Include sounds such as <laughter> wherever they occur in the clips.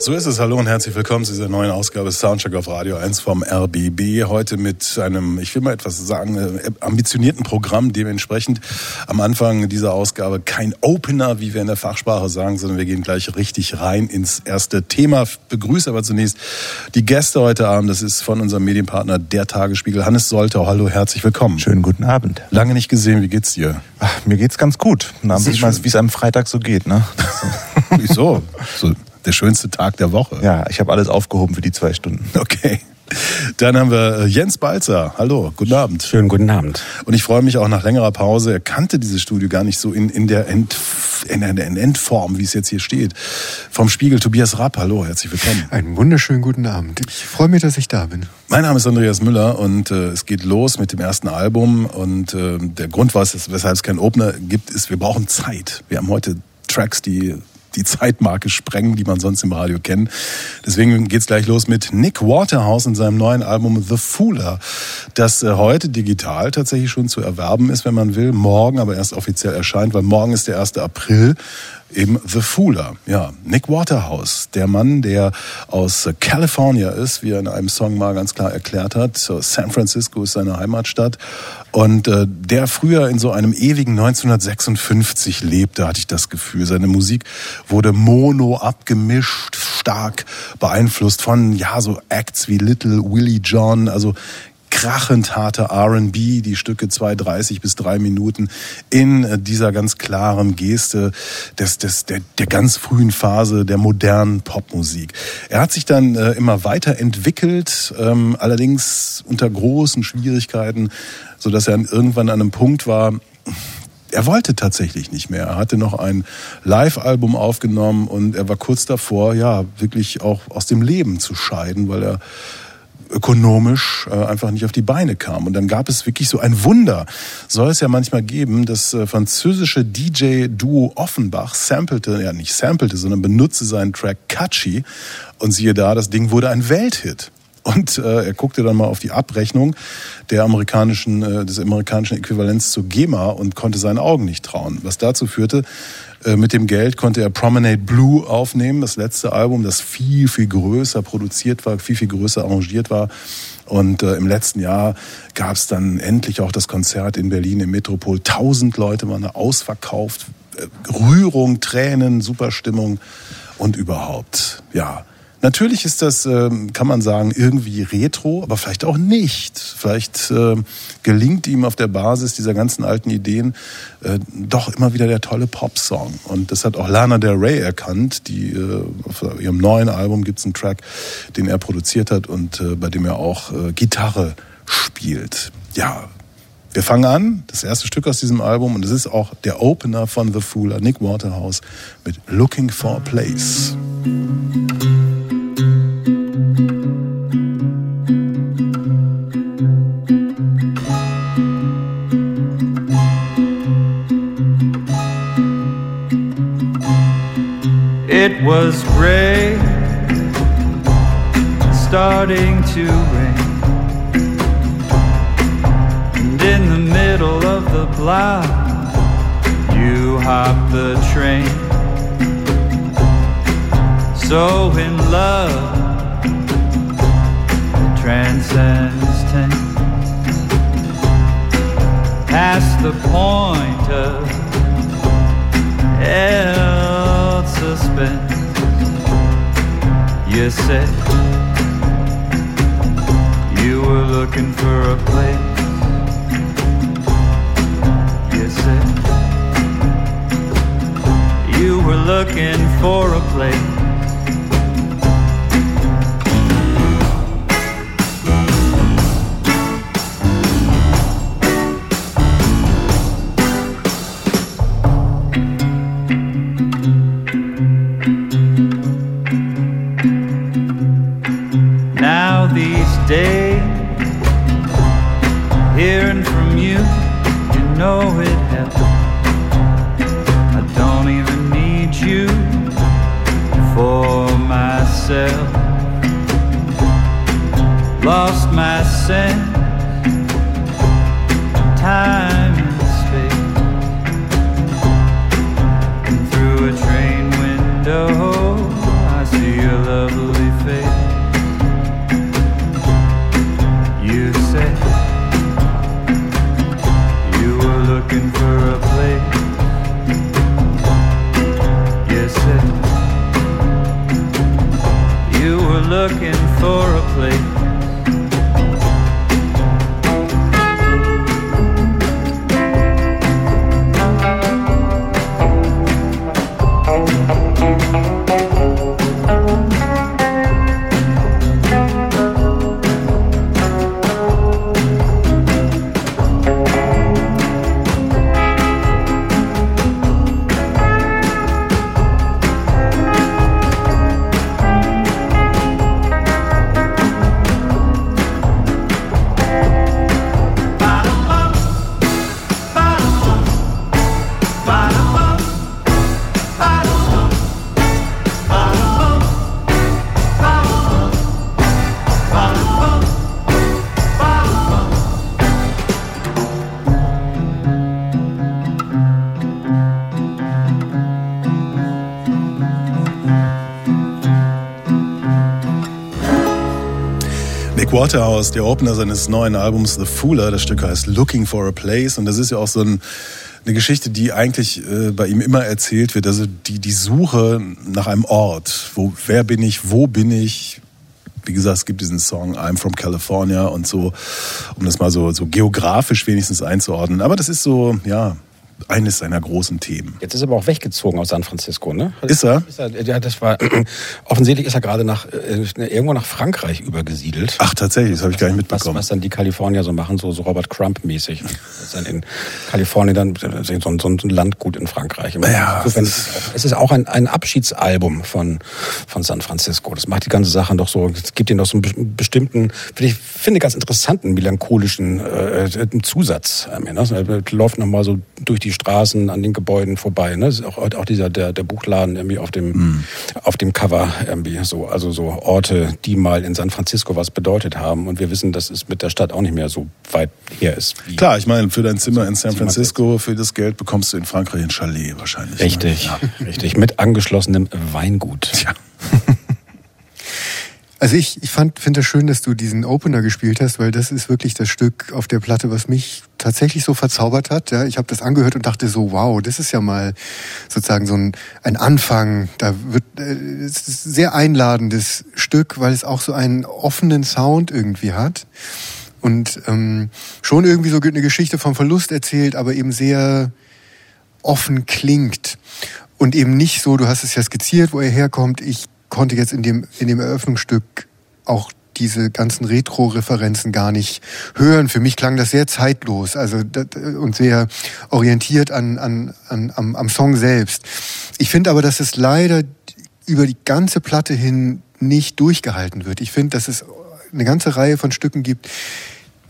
So ist es. Hallo und herzlich willkommen zu dieser neuen Ausgabe Soundcheck auf Radio 1 vom RBB. Heute mit einem, ich will mal etwas sagen, äh, ambitionierten Programm. Dementsprechend am Anfang dieser Ausgabe kein Opener, wie wir in der Fachsprache sagen, sondern wir gehen gleich richtig rein ins erste Thema. Begrüße aber zunächst die Gäste heute Abend. Das ist von unserem Medienpartner Der Tagesspiegel. Hannes Soltau. Hallo, herzlich willkommen. Schönen guten Abend. Lange nicht gesehen. Wie geht's dir? Ach, mir geht's ganz gut. Wie es am Freitag so geht, ne? <laughs> Wieso? So der schönste Tag der Woche. Ja, ich habe alles aufgehoben für die zwei Stunden. Okay. Dann haben wir äh, Jens Balzer. Hallo, guten Abend. Schönen guten Abend. Und ich freue mich auch nach längerer Pause. Er kannte dieses Studio gar nicht so in, in, der, End, in der Endform, wie es jetzt hier steht. Vom Spiegel Tobias Rapp. Hallo, herzlich willkommen. Einen wunderschönen guten Abend. Ich freue mich, dass ich da bin. Mein Name ist Andreas Müller und äh, es geht los mit dem ersten Album. Und äh, der Grund, was, weshalb es keinen Opener gibt, ist, wir brauchen Zeit. Wir haben heute Tracks, die die Zeitmarke sprengen, die man sonst im Radio kennt. Deswegen geht's gleich los mit Nick Waterhouse in seinem neuen Album The Fooler, das äh, heute digital tatsächlich schon zu erwerben ist, wenn man will, morgen aber erst offiziell erscheint, weil morgen ist der 1. April eben The Fooler. Ja, Nick Waterhouse, der Mann, der aus California ist, wie er in einem Song mal ganz klar erklärt hat. San Francisco ist seine Heimatstadt. Und äh, der früher in so einem ewigen 1956 lebte, hatte ich das Gefühl. Seine Musik wurde mono abgemischt, stark beeinflusst von, ja, so Acts wie Little Willie John, also krachend harte R&B, die Stücke 2,30 bis 3 Minuten in äh, dieser ganz klaren Geste des, des, der, der ganz frühen Phase der modernen Popmusik. Er hat sich dann äh, immer weiterentwickelt, ähm, allerdings unter großen Schwierigkeiten, so dass er irgendwann an einem Punkt war, er wollte tatsächlich nicht mehr. Er hatte noch ein Live-Album aufgenommen und er war kurz davor, ja, wirklich auch aus dem Leben zu scheiden, weil er ökonomisch äh, einfach nicht auf die Beine kam. Und dann gab es wirklich so ein Wunder. Soll es ja manchmal geben, das äh, französische DJ-Duo Offenbach sampelte, ja nicht sampelte, sondern benutzte seinen Track Catchy. Und siehe da, das Ding wurde ein Welthit. Und äh, er guckte dann mal auf die Abrechnung der amerikanischen, äh, des amerikanischen Äquivalents zu GEMA und konnte seinen Augen nicht trauen. Was dazu führte, mit dem Geld konnte er Promenade Blue aufnehmen, das letzte Album, das viel, viel größer produziert war, viel, viel größer arrangiert war. Und äh, im letzten Jahr gab es dann endlich auch das Konzert in Berlin im Metropol. Tausend Leute waren da ausverkauft. Äh, Rührung, Tränen, super Stimmung und überhaupt. Ja, Natürlich ist das, ähm, kann man sagen, irgendwie retro, aber vielleicht auch nicht. Vielleicht äh, gelingt ihm auf der Basis dieser ganzen alten Ideen äh, doch immer wieder der tolle Pop-Song. Und das hat auch Lana Del Rey erkannt. Die, äh, auf ihrem neuen Album gibt es einen Track, den er produziert hat und bei dem er auch Gitarre spielt. Ja, wir fangen an, das erste Stück aus diesem Album, und es ist auch der Opener von The Fooler, Nick Waterhouse, mit Looking for a Place. Was gray, starting to rain. And in the middle of the block, you hopped the train. So in love, transcends time. Past the point of held suspense. You said you were looking for a place. You said you were looking for a place. Waterhouse, der Opener seines neuen Albums The Fooler. Das Stück heißt Looking for a Place. Und das ist ja auch so ein, eine Geschichte, die eigentlich äh, bei ihm immer erzählt wird. Also die, die Suche nach einem Ort. Wo, wer bin ich? Wo bin ich? Wie gesagt, es gibt diesen Song I'm from California und so, um das mal so, so geografisch wenigstens einzuordnen. Aber das ist so, ja, eines seiner großen Themen. Jetzt ist er aber auch weggezogen aus San Francisco, ne? Ist er? Ist er ja, das war <clears throat> offensichtlich ist er gerade nach äh, irgendwo nach Frankreich übergesiedelt. Ach, tatsächlich, das habe ich gar nicht Was, mitbekommen. was dann die Kalifornier so machen, so, so Robert Crump-mäßig. Dann in Kalifornien dann so ein, so ein Landgut in Frankreich. Ja, Insofern das ist es, auch, es ist auch ein, ein Abschiedsalbum von, von San Francisco. Das macht die ganze Sache doch so, es gibt ihnen doch so einen be- bestimmten, finde ich, finde ganz interessanten, melancholischen äh, Zusatz. Ähm, ne? Läuft nochmal so durch die Straßen an den Gebäuden vorbei. Ne? Auch, auch dieser, der, der Buchladen irgendwie auf dem, Mhm. auf dem Cover irgendwie so, also so Orte, die mal in San Francisco was bedeutet haben. Und wir wissen, dass es mit der Stadt auch nicht mehr so weit her ist. Klar, ich meine, für dein Zimmer in San Francisco, für das Geld bekommst du in Frankreich ein Chalet wahrscheinlich. Richtig, Ne? Ja. richtig. Mit angeschlossenem Weingut. Tja. <laughs> Also ich, ich fand finde das schön, dass du diesen Opener gespielt hast, weil das ist wirklich das Stück auf der Platte, was mich tatsächlich so verzaubert hat. Ja, ich habe das angehört und dachte so, wow, das ist ja mal sozusagen so ein, ein Anfang. Da wird äh, es ist ein sehr einladendes Stück, weil es auch so einen offenen Sound irgendwie hat und ähm, schon irgendwie so eine Geschichte vom Verlust erzählt, aber eben sehr offen klingt und eben nicht so, du hast es ja skizziert, wo er herkommt. Ich konnte jetzt in dem, in dem Eröffnungsstück auch diese ganzen Retro-Referenzen gar nicht hören. Für mich klang das sehr zeitlos also und sehr orientiert an, an, an, am, am Song selbst. Ich finde aber, dass es leider über die ganze Platte hin nicht durchgehalten wird. Ich finde, dass es eine ganze Reihe von Stücken gibt,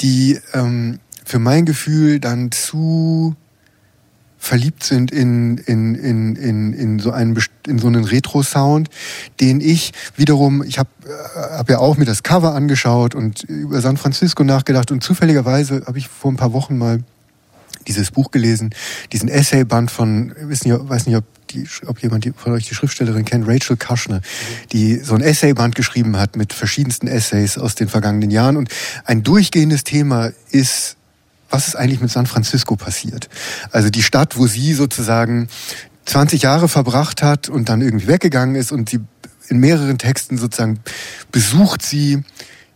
die ähm, für mein Gefühl dann zu verliebt sind in, in, in, in, in so einen in so einen Retro-Sound, den ich wiederum, ich habe hab ja auch mir das Cover angeschaut und über San Francisco nachgedacht und zufälligerweise habe ich vor ein paar Wochen mal dieses Buch gelesen, diesen Essayband von, weiß nicht, weiß nicht ob, die, ob jemand von euch die Schriftstellerin kennt, Rachel Kushner, die so ein Essayband geschrieben hat mit verschiedensten Essays aus den vergangenen Jahren. Und ein durchgehendes Thema ist, was ist eigentlich mit San Francisco passiert? Also die Stadt, wo sie sozusagen 20 Jahre verbracht hat und dann irgendwie weggegangen ist und sie in mehreren Texten sozusagen besucht sie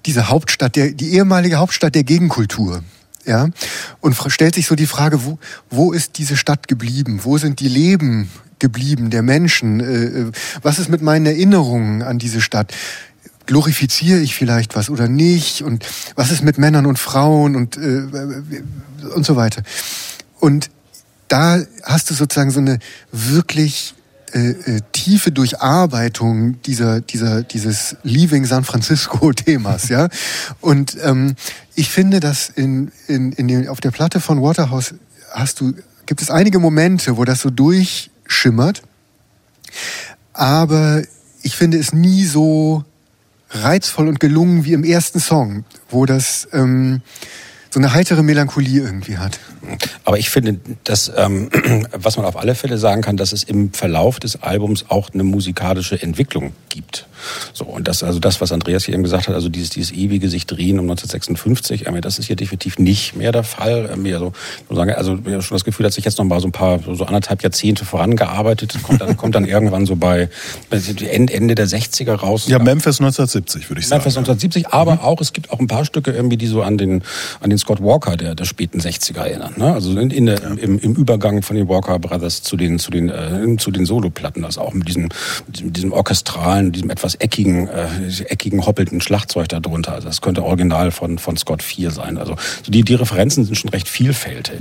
diese Hauptstadt, der, die ehemalige Hauptstadt der Gegenkultur. Ja, und stellt sich so die Frage, wo, wo ist diese Stadt geblieben? Wo sind die Leben geblieben der Menschen? Äh, äh, was ist mit meinen Erinnerungen an diese Stadt? Glorifiziere ich vielleicht was oder nicht und was ist mit Männern und Frauen und äh, und so weiter. Und da hast du sozusagen so eine wirklich äh, äh, tiefe Durcharbeitung dieser dieser dieses Leaving San Francisco Themas, ja. Und ähm, ich finde, dass in in in den, auf der Platte von Waterhouse hast du gibt es einige Momente, wo das so durchschimmert, aber ich finde es nie so reizvoll und gelungen wie im ersten Song, wo das ähm, so eine heitere Melancholie irgendwie hat. Aber ich finde, dass, ähm, <clears throat> was man auf alle Fälle sagen kann, dass es im Verlauf des Albums auch eine musikalische Entwicklung gibt. So, und das, also das, was Andreas hier eben gesagt hat, also dieses, dieses ewige sich drehen um 1956, äh, das ist hier definitiv nicht mehr der Fall. Äh, also, also ich habe schon das Gefühl, dass sich jetzt noch mal so ein paar, so anderthalb Jahrzehnte vorangearbeitet. kommt dann, kommt dann irgendwann so bei Ende, Ende der 60er raus. Ja, Memphis 1970, würde ich sagen. Memphis 1970, aber mhm. auch, es gibt auch ein paar Stücke irgendwie, die so an den, an den Scott Walker der, der späten 60er erinnern. Ne? Also in, in der, ja. im, im Übergang von den Walker Brothers zu den, zu den, äh, zu den Soloplatten, also auch mit diesem, mit diesem, orchestralen, diesem etwas eckigen, äh, eckigen, hoppelnden Schlagzeug darunter. Also das könnte original von, von Scott 4 sein. Also die, die Referenzen sind schon recht vielfältig.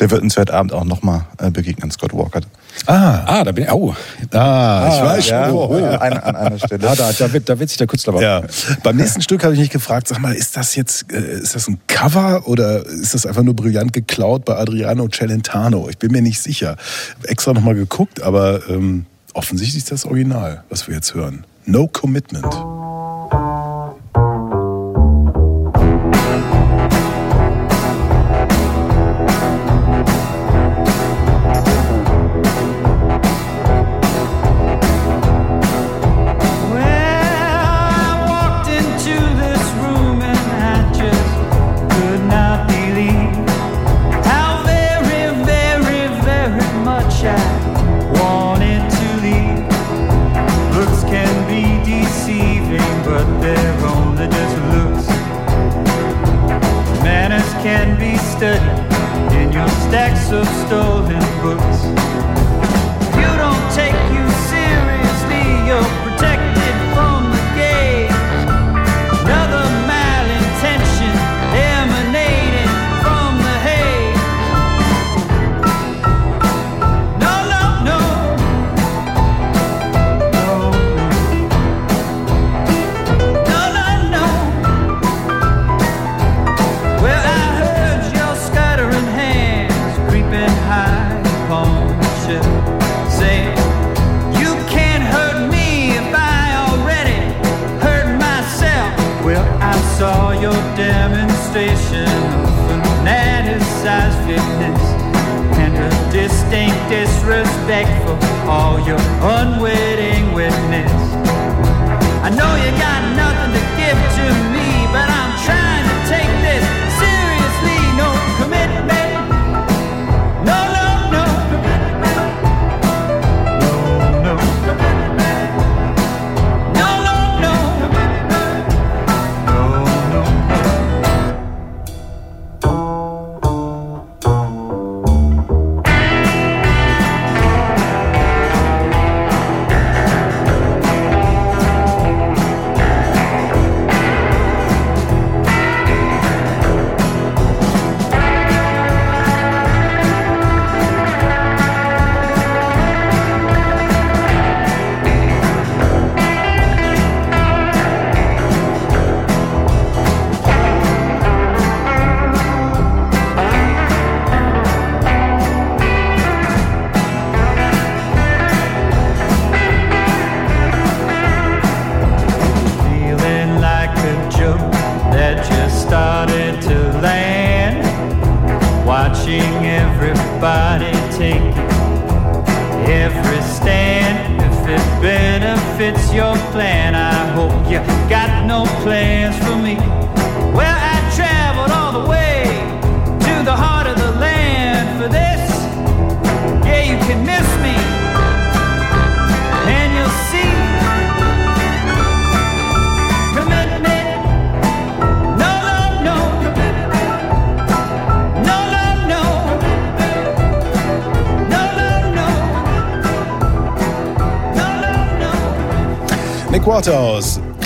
Der wird uns heute Abend auch nochmal äh, begegnen, Scott Walker. Ah, ah, da bin ich. Oh, ah, ich weiß schon. Ja, oh, oh. An, an einer Stelle. Ah, da, da, wird, da wird sich der Künstler ja. Beim nächsten Stück habe ich mich gefragt, sag mal, ist das jetzt, äh, ist das ein Cover oder ist das einfach nur brillant geklaut bei Adriano Celentano? Ich bin mir nicht sicher. Extra nochmal geguckt, aber ähm, offensichtlich ist das Original, was wir jetzt hören. No Commitment.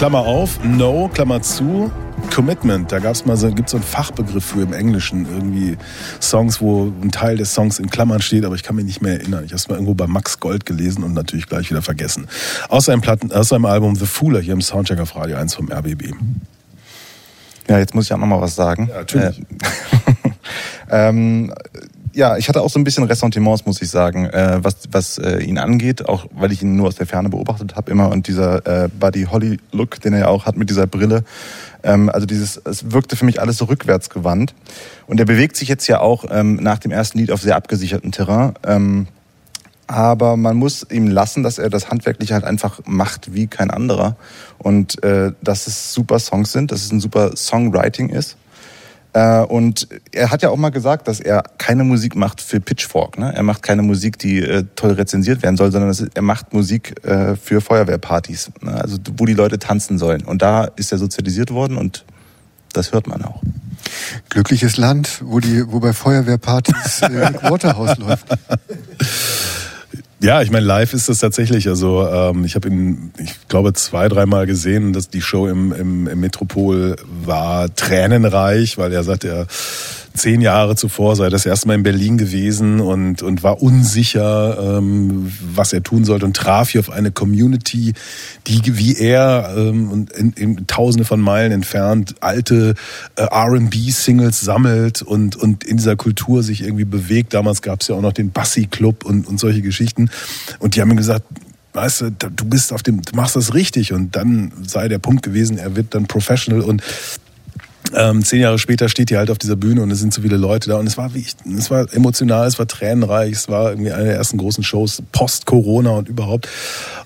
Klammer auf, No, Klammer zu, Commitment, da gab's mal so, gibt's so einen Fachbegriff für im Englischen, irgendwie Songs, wo ein Teil des Songs in Klammern steht, aber ich kann mich nicht mehr erinnern. Ich habe es mal irgendwo bei Max Gold gelesen und natürlich gleich wieder vergessen. Aus seinem, Platten, aus seinem Album The Fooler hier im Soundcheck auf Radio 1 vom RBB. Ja, jetzt muss ich auch noch mal was sagen. Ja, natürlich. Äh, <laughs> ähm, ja, ich hatte auch so ein bisschen Ressentiments, muss ich sagen, äh, was, was äh, ihn angeht, auch weil ich ihn nur aus der Ferne beobachtet habe immer und dieser äh, Buddy Holly Look, den er ja auch hat mit dieser Brille. Ähm, also dieses, es wirkte für mich alles so rückwärtsgewandt. Und er bewegt sich jetzt ja auch ähm, nach dem ersten Lied auf sehr abgesichertem Terrain. Ähm, aber man muss ihm lassen, dass er das handwerklich halt einfach macht wie kein anderer und äh, dass es super Songs sind, dass es ein super Songwriting ist. Äh, und er hat ja auch mal gesagt, dass er keine Musik macht für Pitchfork. Ne? Er macht keine Musik, die äh, toll rezensiert werden soll, sondern ist, er macht Musik äh, für Feuerwehrpartys, ne? also wo die Leute tanzen sollen. Und da ist er sozialisiert worden und das hört man auch. Glückliches Land, wo die, wo bei Feuerwehrpartys äh, <laughs> Waterhouse läuft. Ja, ich meine, live ist das tatsächlich. Also ähm, ich habe ihn, ich glaube, zwei, dreimal gesehen, dass die Show im, im, im Metropol war tränenreich, weil er sagt, er zehn Jahre zuvor sei das erste Mal in Berlin gewesen und, und war unsicher, ähm, was er tun sollte und traf hier auf eine Community, die wie er ähm, und in, in Tausende von Meilen entfernt alte äh, R&B-Singles sammelt und, und in dieser Kultur sich irgendwie bewegt. Damals gab es ja auch noch den Bassi-Club und, und solche Geschichten. Und die haben ihm gesagt, weißt du, du bist auf dem, du machst das richtig und dann sei der Punkt gewesen, er wird dann professional und ähm, zehn Jahre später steht die halt auf dieser Bühne und es sind so viele Leute da und es war wie ich, es war emotional, es war tränenreich, es war irgendwie eine der ersten großen Shows post-Corona und überhaupt.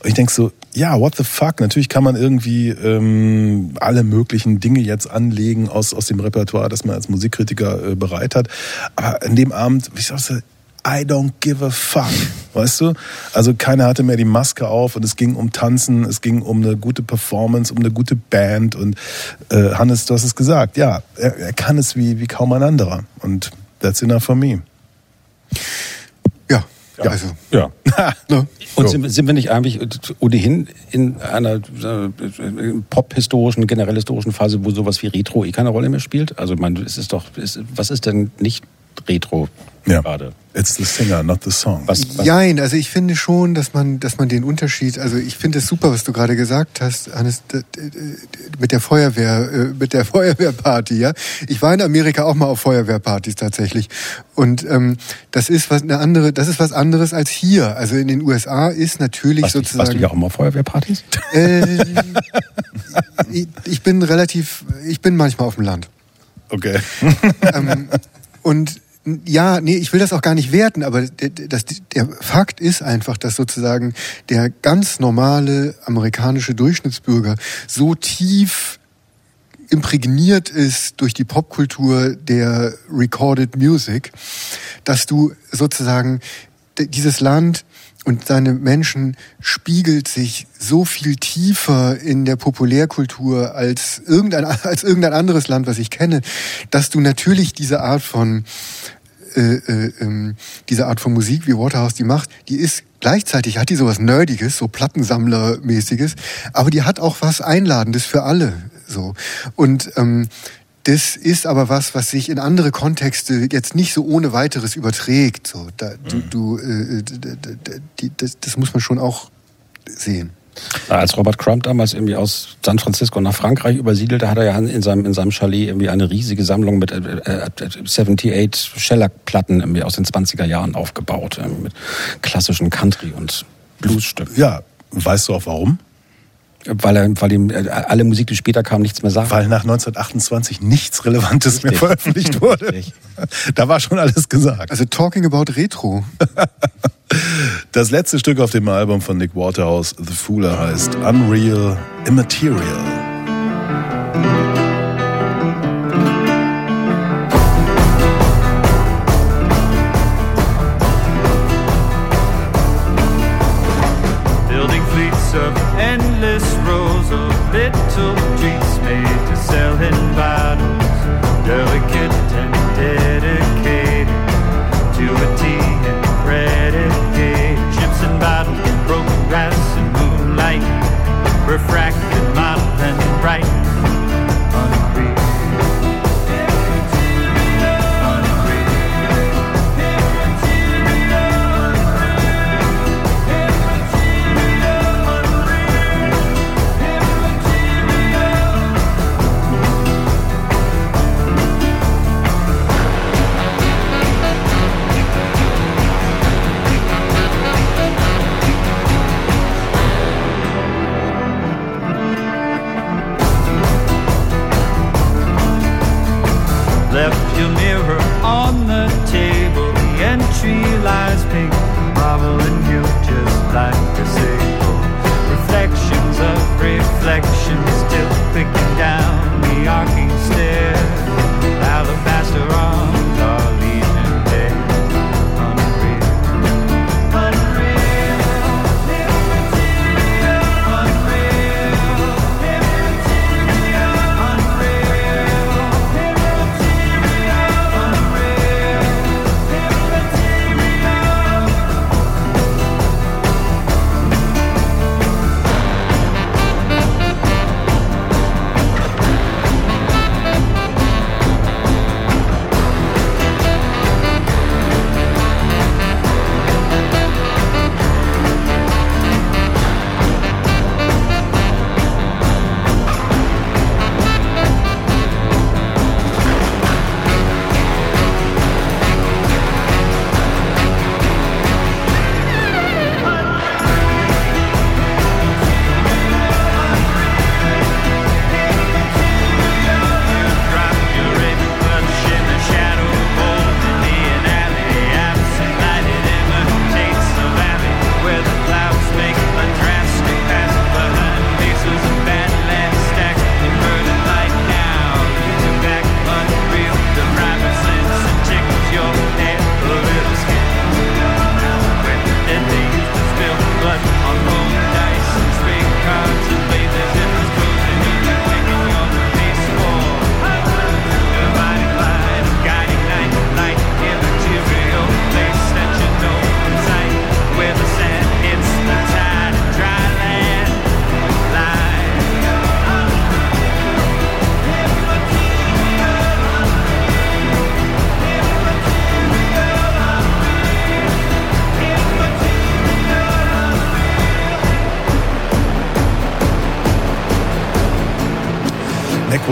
Und ich denk so, ja, what the fuck? Natürlich kann man irgendwie ähm, alle möglichen Dinge jetzt anlegen aus, aus dem Repertoire, das man als Musikkritiker äh, bereit hat. Aber an dem Abend, wie ich sag, I don't give a fuck. Weißt du? Also keiner hatte mehr die Maske auf und es ging um Tanzen, es ging um eine gute Performance, um eine gute Band und äh, Hannes, du hast es gesagt, ja, er, er kann es wie, wie kaum ein anderer und that's enough for me. Ja, Ja. also. Ja. <laughs> Ne? Und sind, sind wir nicht eigentlich ohnehin in einer äh, pop-historischen, generell historischen Phase, wo sowas wie Retro eh keine Rolle mehr spielt? Also, man, es ist doch, es, was ist denn nicht Retro Ja. gerade? It's the singer, not the song. Was, was, Jein, also ich finde schon, dass man, dass man den Unterschied, also ich finde es super, was du gerade gesagt hast, Hannes, mit der Feuerwehr, äh, mit der <laughs> Feuerwehrparty, ja. Ich war in Amerika auch mal auf Feuerwehrpartys tatsächlich. Und ähm, das ist was eine andere, das ist was anderes als hier. Also in den USA ist natürlich warst, du, sozusagen. warst du ja auch mal auf Feuerwehrpartys? äh, ich, ich bin relativ, ich bin manchmal auf dem Land. Okay. ähm, und ja, nee, ich will das auch gar nicht werten, aber der, das, der Fakt ist einfach, dass sozusagen der ganz normale amerikanische Durchschnittsbürger so tief imprägniert ist durch die Popkultur der Recorded Music, dass du sozusagen dieses Land und seine Menschen spiegelt sich so viel tiefer in der Populärkultur als irgendein, <laughs> als irgendein anderes Land, was ich kenne, dass du natürlich diese Art von äh, äh, ähm, diese Art von Musik, wie Waterhouse die macht, die ist gleichzeitig hat die sowas Nerdiges, so Plattensammlermäßiges, aber die hat auch was Einladendes für alle. So und ähm, das ist aber was, was sich in andere Kontexte jetzt nicht so ohne weiteres überträgt. So, da, du, du, äh, das muss man schon auch sehen. Als Robert Crumb damals irgendwie aus San Francisco nach Frankreich übersiedelte, hat er ja in seinem, in seinem Chalet irgendwie eine riesige Sammlung mit äh, äh, 78 Shellac-Platten irgendwie aus den 20er Jahren aufgebaut, äh, mit klassischen Country- und Bluesstücken. Ja, weißt du auch warum? Weil, er, weil ihm äh, alle Musik, die später kam, nichts mehr sagt. Weil nach 1928 nichts Relevantes mehr Richtig. veröffentlicht wurde. Richtig. Da war schon alles gesagt. Also talking about Retro. <laughs> Das letzte Stück auf dem Album von Nick Waterhouse, The Fooler, heißt Unreal Immaterial.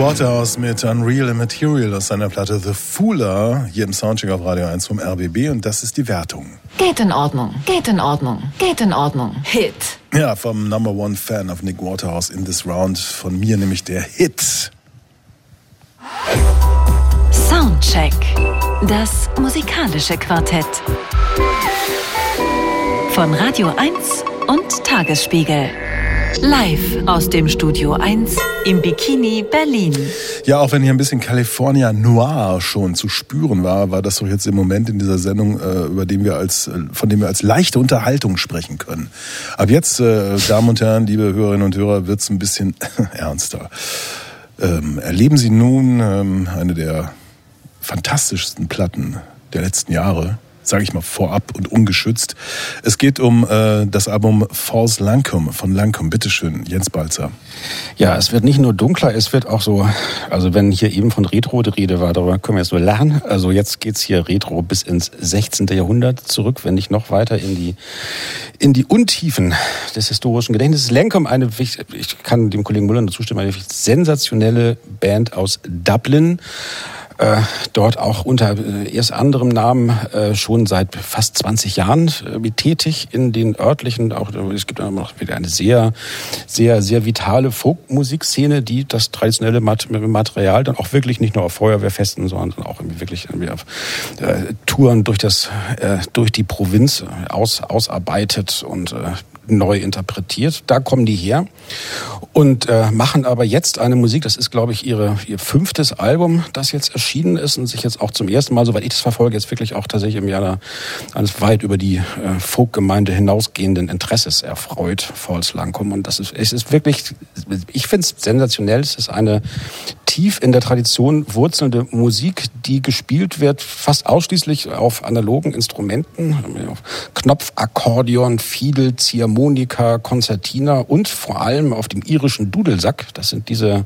Waterhouse mit Unreal Material aus seiner Platte The Fooler hier im Soundcheck auf Radio 1 vom RBB und das ist die Wertung. Geht in Ordnung, geht in Ordnung, geht in Ordnung. Hit. Ja, vom Number One Fan of Nick Waterhouse in this round von mir nämlich der Hit. Soundcheck. Das musikalische Quartett. Von Radio 1 und Tagesspiegel. Live aus dem Studio 1 im Bikini Berlin. Ja, auch wenn hier ein bisschen California Noir schon zu spüren war, war das doch jetzt im Moment in dieser Sendung, äh, über dem wir als, äh, von dem wir als leichte Unterhaltung sprechen können. Ab jetzt, äh, Damen und Herren, liebe Hörerinnen und Hörer, wird's ein bisschen <laughs> ernster. Ähm, erleben Sie nun ähm, eine der fantastischsten Platten der letzten Jahre, sage ich mal vorab und ungeschützt. Es geht um äh, das Album False Lancome von Lancome. Bitteschön, Jens Balzer. Ja, es wird nicht nur dunkler, es wird auch so, also wenn hier eben von Retro die Rede war, darüber können wir jetzt nur lachen. Also jetzt geht's hier Retro bis ins 16. Jahrhundert zurück, wenn nicht noch weiter in die, in die Untiefen des historischen Gedächtnisses. Lancome, eine, ich kann dem Kollegen Müller nur zustimmen, eine sensationelle Band aus Dublin. Äh, dort auch unter äh, erst anderem Namen äh, schon seit fast 20 Jahren äh, tätig in den örtlichen, auch äh, es gibt noch wieder eine sehr, sehr, sehr vitale Folkmusikszene, die das traditionelle Mat Material dann auch wirklich nicht nur auf Feuerwehrfesten, sondern auch irgendwie wirklich irgendwie auf äh, Touren durch das, durch die Provinz aus, ausarbeitet und neu interpretiert. Da kommen die her und äh, machen aber jetzt eine Musik. Das ist, glaube ich, ihre, ihr fünftes Album, das jetzt erschienen ist und sich jetzt auch zum ersten Mal, soweit ich das verfolge, jetzt wirklich auch tatsächlich im Jahr eines weit über die äh, Folkgemeinde hinausgehenden Interesses erfreut, False Lancome. Und das ist, es ist wirklich, ich finde es sensationell. Es ist eine tief in der Tradition wurzelnde Musik, die gespielt wird fast ausschließlich auf analogen Instrumenten, auf Knopfakkordeon, Fiedel, Ziehharmonika, Konzertina und vor allem auf dem irischen Dudelsack. Das sind diese,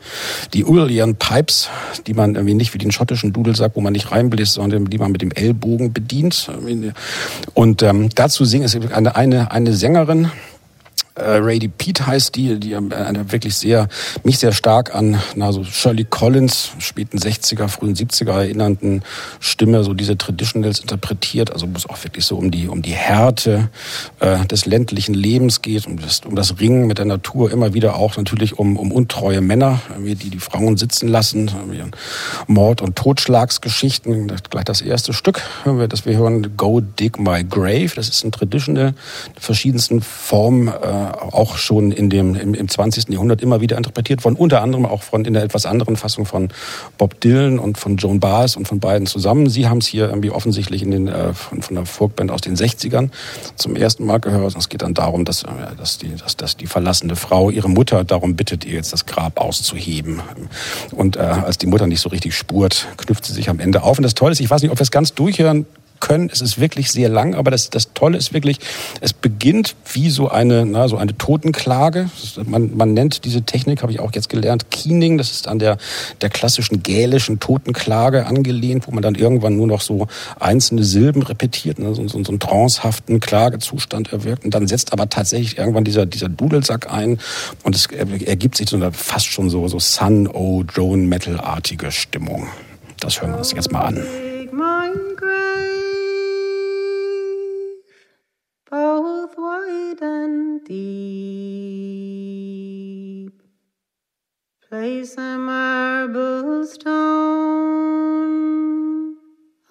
die Ulian Pipes, die man irgendwie nicht wie den schottischen Dudelsack, wo man nicht reinbläst, sondern die man mit dem Ellbogen bedient. Und ähm, dazu singen es eine, eine, eine Sängerin, Rady Pete heißt die, die äh, wirklich sehr, mich sehr stark an na, so Shirley Collins, späten 60er, frühen 70er erinnernden Stimme, so diese Traditionals interpretiert, also wo es auch wirklich so um die, um die Härte äh, des ländlichen Lebens geht, um das, um das Ringen mit der Natur, immer wieder auch natürlich um, um untreue Männer, die die Frauen sitzen lassen, Mord- und Totschlagsgeschichten. Gleich das erste Stück das wir hören, Go Dig My Grave, das ist ein Traditional, verschiedensten Formen äh, auch schon in dem, im, im 20. Jahrhundert immer wieder interpretiert worden, unter anderem auch von in der etwas anderen Fassung von Bob Dylan und von Joan Baez und von beiden zusammen. Sie haben es hier irgendwie offensichtlich in den, äh, von, von der Folkband aus den 60ern zum ersten Mal gehört. Es geht dann darum, dass, äh, dass, die, dass, dass die verlassene Frau ihre Mutter darum bittet, ihr jetzt das Grab auszuheben. Und äh, als die Mutter nicht so richtig spurt, knüpft sie sich am Ende auf. Und das Tolle ist, ich weiß nicht, ob wir es ganz durchhören können. Es ist wirklich sehr lang, aber das, das Tolle ist wirklich, es beginnt wie so eine, na, so eine Totenklage. Man, man nennt diese Technik, habe ich auch jetzt gelernt, Keening. Das ist an der, der klassischen gälischen Totenklage angelehnt, wo man dann irgendwann nur noch so einzelne Silben repetiert, ne, so, so, so einen trancehaften Klagezustand erwirkt. Und dann setzt aber tatsächlich irgendwann dieser, dieser Dudelsack ein und es ergibt sich so eine fast schon so, so Sun-O, Drone-Metal-artige Stimmung. Das hören wir uns jetzt mal an. Both wide and deep. Place a marble stone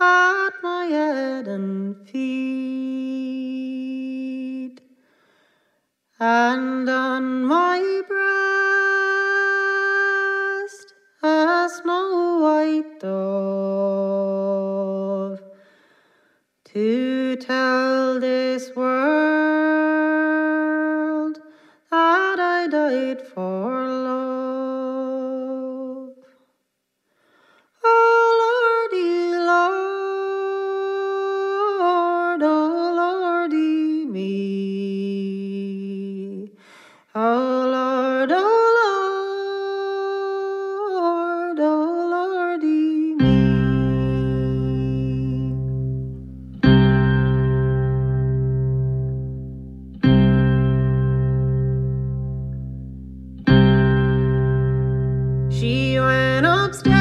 at my head and feet, and on my breast a snow white dove to tell this world lobster.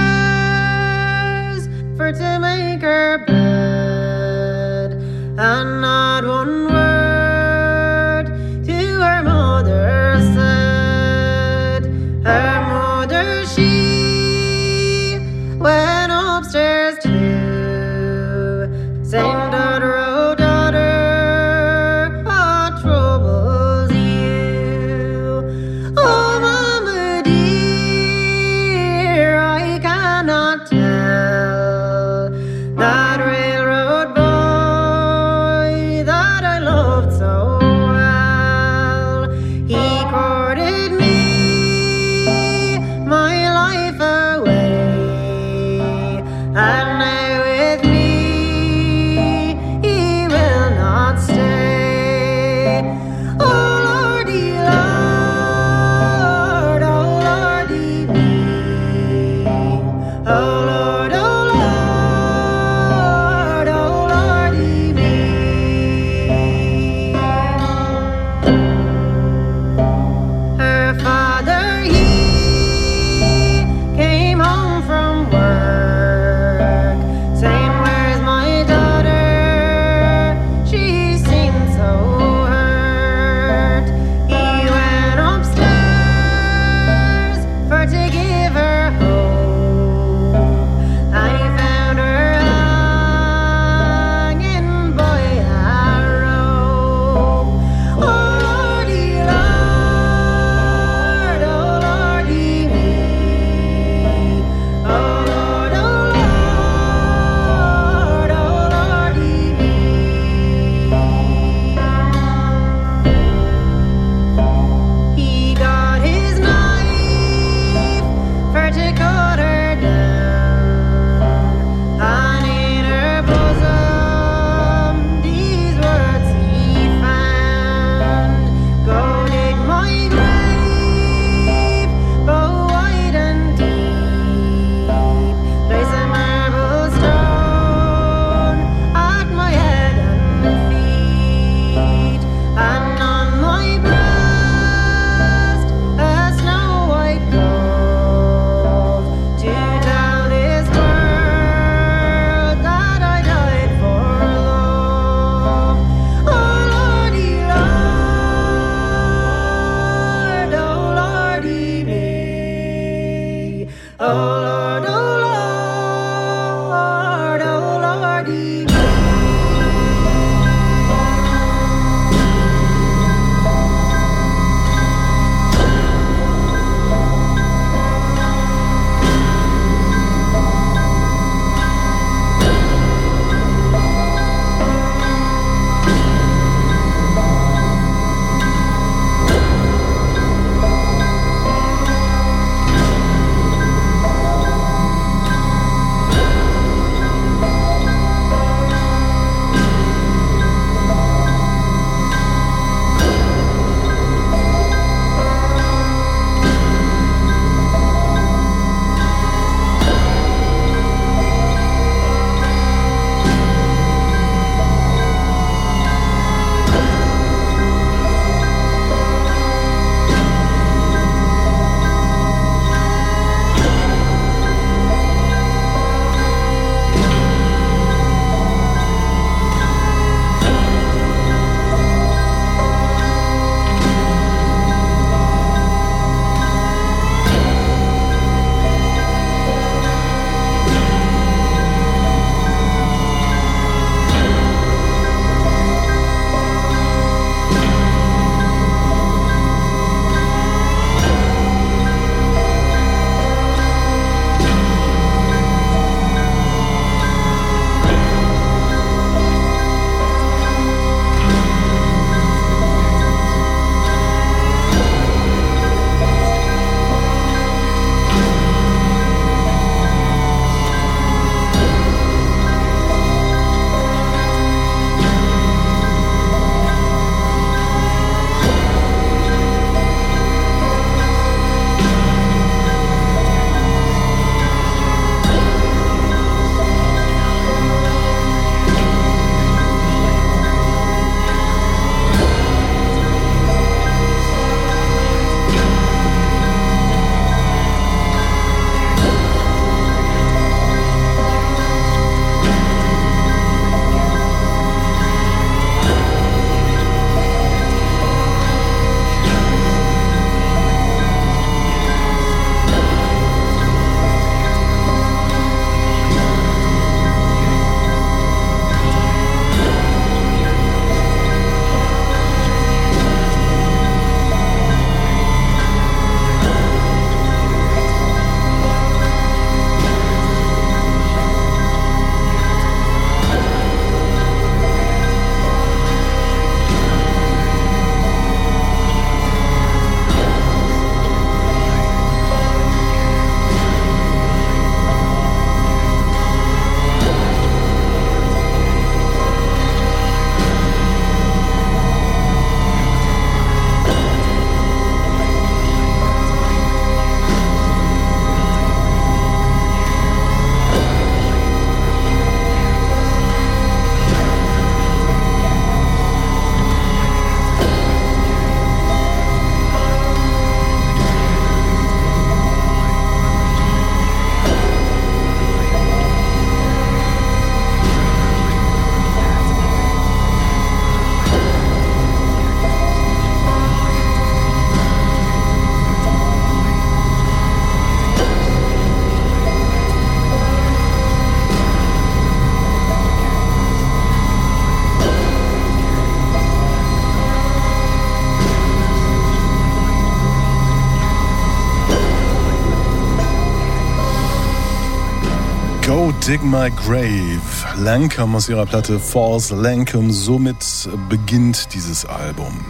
Go Dig My Grave. Lancome aus ihrer Platte False Lancome. Somit beginnt dieses Album.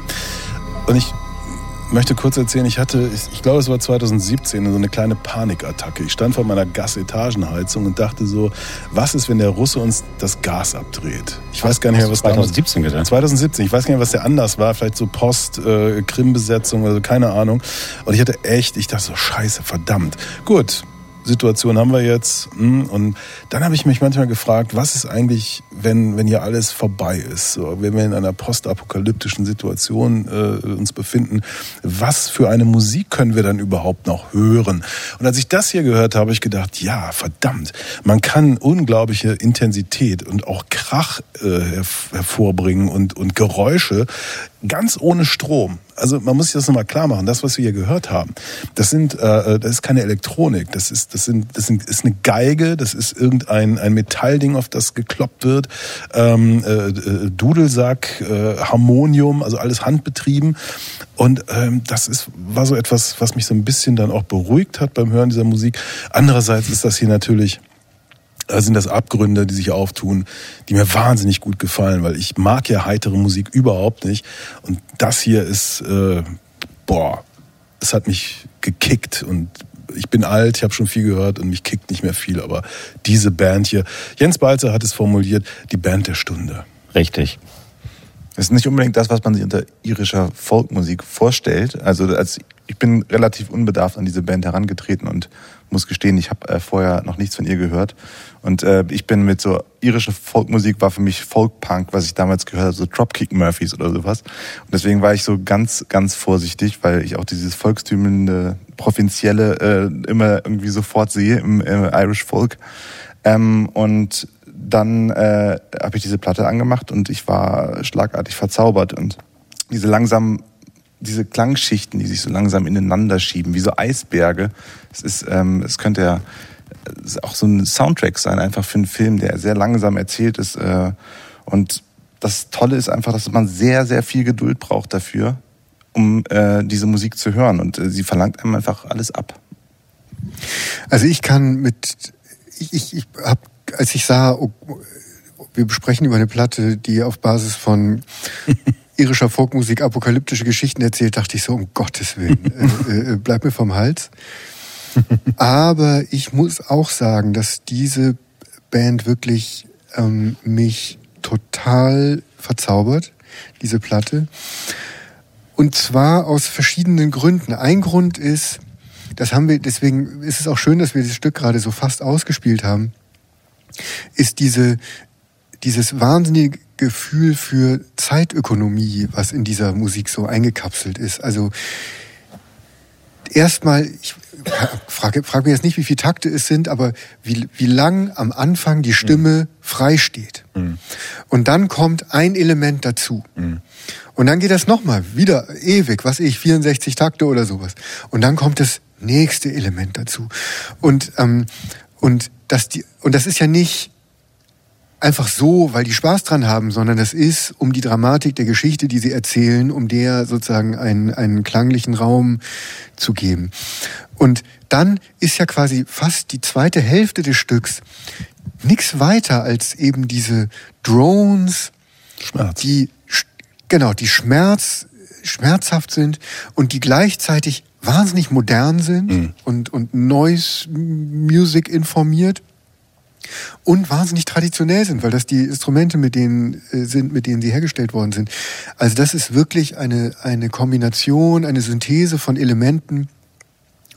Und ich möchte kurz erzählen, ich hatte, ich, glaube, es war 2017, so eine kleine Panikattacke. Ich stand vor meiner Gasetagenheizung und dachte so, was ist, wenn der Russe uns das Gas abdreht? Ich weiß gar nicht mehr, was damals- 2017 gedacht. 2017, ich weiß gar nicht, was der anders war, vielleicht so Post, äh, Krim-Besetzung oder so, keine Ahnung. Und ich hatte echt, ich dachte so, scheiße, verdammt. Gut, Situation haben wir jetzt. hm, Und dann habe ich mich manchmal gefragt, was ist eigentlich, wenn, wenn hier alles vorbei ist? So, wenn wir in einer postapokalyptischen Situation äh, uns befinden, was für eine Musik können wir dann überhaupt noch hören? Und als ich das hier gehört habe, habe ich gedacht, ja, verdammt, man kann unglaubliche Intensität und auch Krach äh, herv- hervorbringen und, und Geräusche ganz ohne Strom. Also man muss sich das nochmal klar machen. Das, was wir hier gehört haben, das sind, äh, das ist keine Elektronik. Das ist, das sind, das sind, ist eine Geige. Das ist irgendein ein Metallding, auf das gekloppt wird. Ähm, äh, äh, Dudelsack, äh, Harmonium, also alles handbetrieben. Und ähm, das ist, war so etwas, was mich so ein bisschen dann auch beruhigt hat beim Hören dieser Musik. Andererseits ist das hier natürlich äh, sind das Abgründe, die sich auftun, die mir wahnsinnig gut gefallen, weil ich mag ja heitere Musik überhaupt nicht. Und das hier ist, äh, boah, es hat mich gekickt und ich bin alt, ich habe schon viel gehört und mich kickt nicht mehr viel, aber diese Band hier, Jens Balzer hat es formuliert, die Band der Stunde. Richtig. Das ist nicht unbedingt das, was man sich unter irischer Folkmusik vorstellt. Also als ich bin relativ unbedarft an diese Band herangetreten und muss gestehen, ich habe äh, vorher noch nichts von ihr gehört. Und äh, ich bin mit so irische Folkmusik war für mich Folkpunk, was ich damals gehört habe, so Dropkick Murphys oder sowas. Und deswegen war ich so ganz, ganz vorsichtig, weil ich auch dieses volkstümende, provinzielle äh, immer irgendwie sofort sehe im äh, Irish Folk. Ähm, und dann äh, habe ich diese Platte angemacht und ich war schlagartig verzaubert und diese langsam diese Klangschichten, die sich so langsam ineinander schieben, wie so Eisberge. Es ist, ähm, es könnte ja auch so ein Soundtrack sein, einfach für einen Film, der sehr langsam erzählt ist. Äh, und das Tolle ist einfach, dass man sehr, sehr viel Geduld braucht dafür, um äh, diese Musik zu hören. Und äh, sie verlangt einem einfach alles ab. Also ich kann mit, ich, ich, ich habe, als ich sah, oh, wir besprechen über eine Platte, die auf Basis von <laughs> irischer Folkmusik apokalyptische Geschichten erzählt, dachte ich so, um Gottes Willen, <laughs> äh, äh, bleib mir vom Hals. Aber ich muss auch sagen, dass diese Band wirklich ähm, mich total verzaubert, diese Platte. Und zwar aus verschiedenen Gründen. Ein Grund ist, das haben wir, deswegen ist es auch schön, dass wir das Stück gerade so fast ausgespielt haben, ist diese, dieses wahnsinnige Gefühl für Zeitökonomie, was in dieser Musik so eingekapselt ist. Also erstmal, ich frage, frage mir jetzt nicht, wie viele Takte es sind, aber wie, wie lang am Anfang die Stimme frei steht. Und dann kommt ein Element dazu. Und dann geht das nochmal, wieder ewig, was ich, 64 Takte oder sowas. Und dann kommt das nächste Element dazu. Und, ähm, und, das, die, und das ist ja nicht einfach so, weil die Spaß dran haben, sondern das ist, um die Dramatik der Geschichte, die sie erzählen, um der sozusagen einen, einen klanglichen Raum zu geben. Und dann ist ja quasi fast die zweite Hälfte des Stücks nichts weiter als eben diese Drones, Schmerz. die genau die Schmerz schmerzhaft sind und die gleichzeitig wahnsinnig modern sind und und Noise Music informiert und wahnsinnig traditionell sind, weil das die Instrumente mit denen äh, sind, mit denen sie hergestellt worden sind. Also das ist wirklich eine eine Kombination, eine Synthese von Elementen,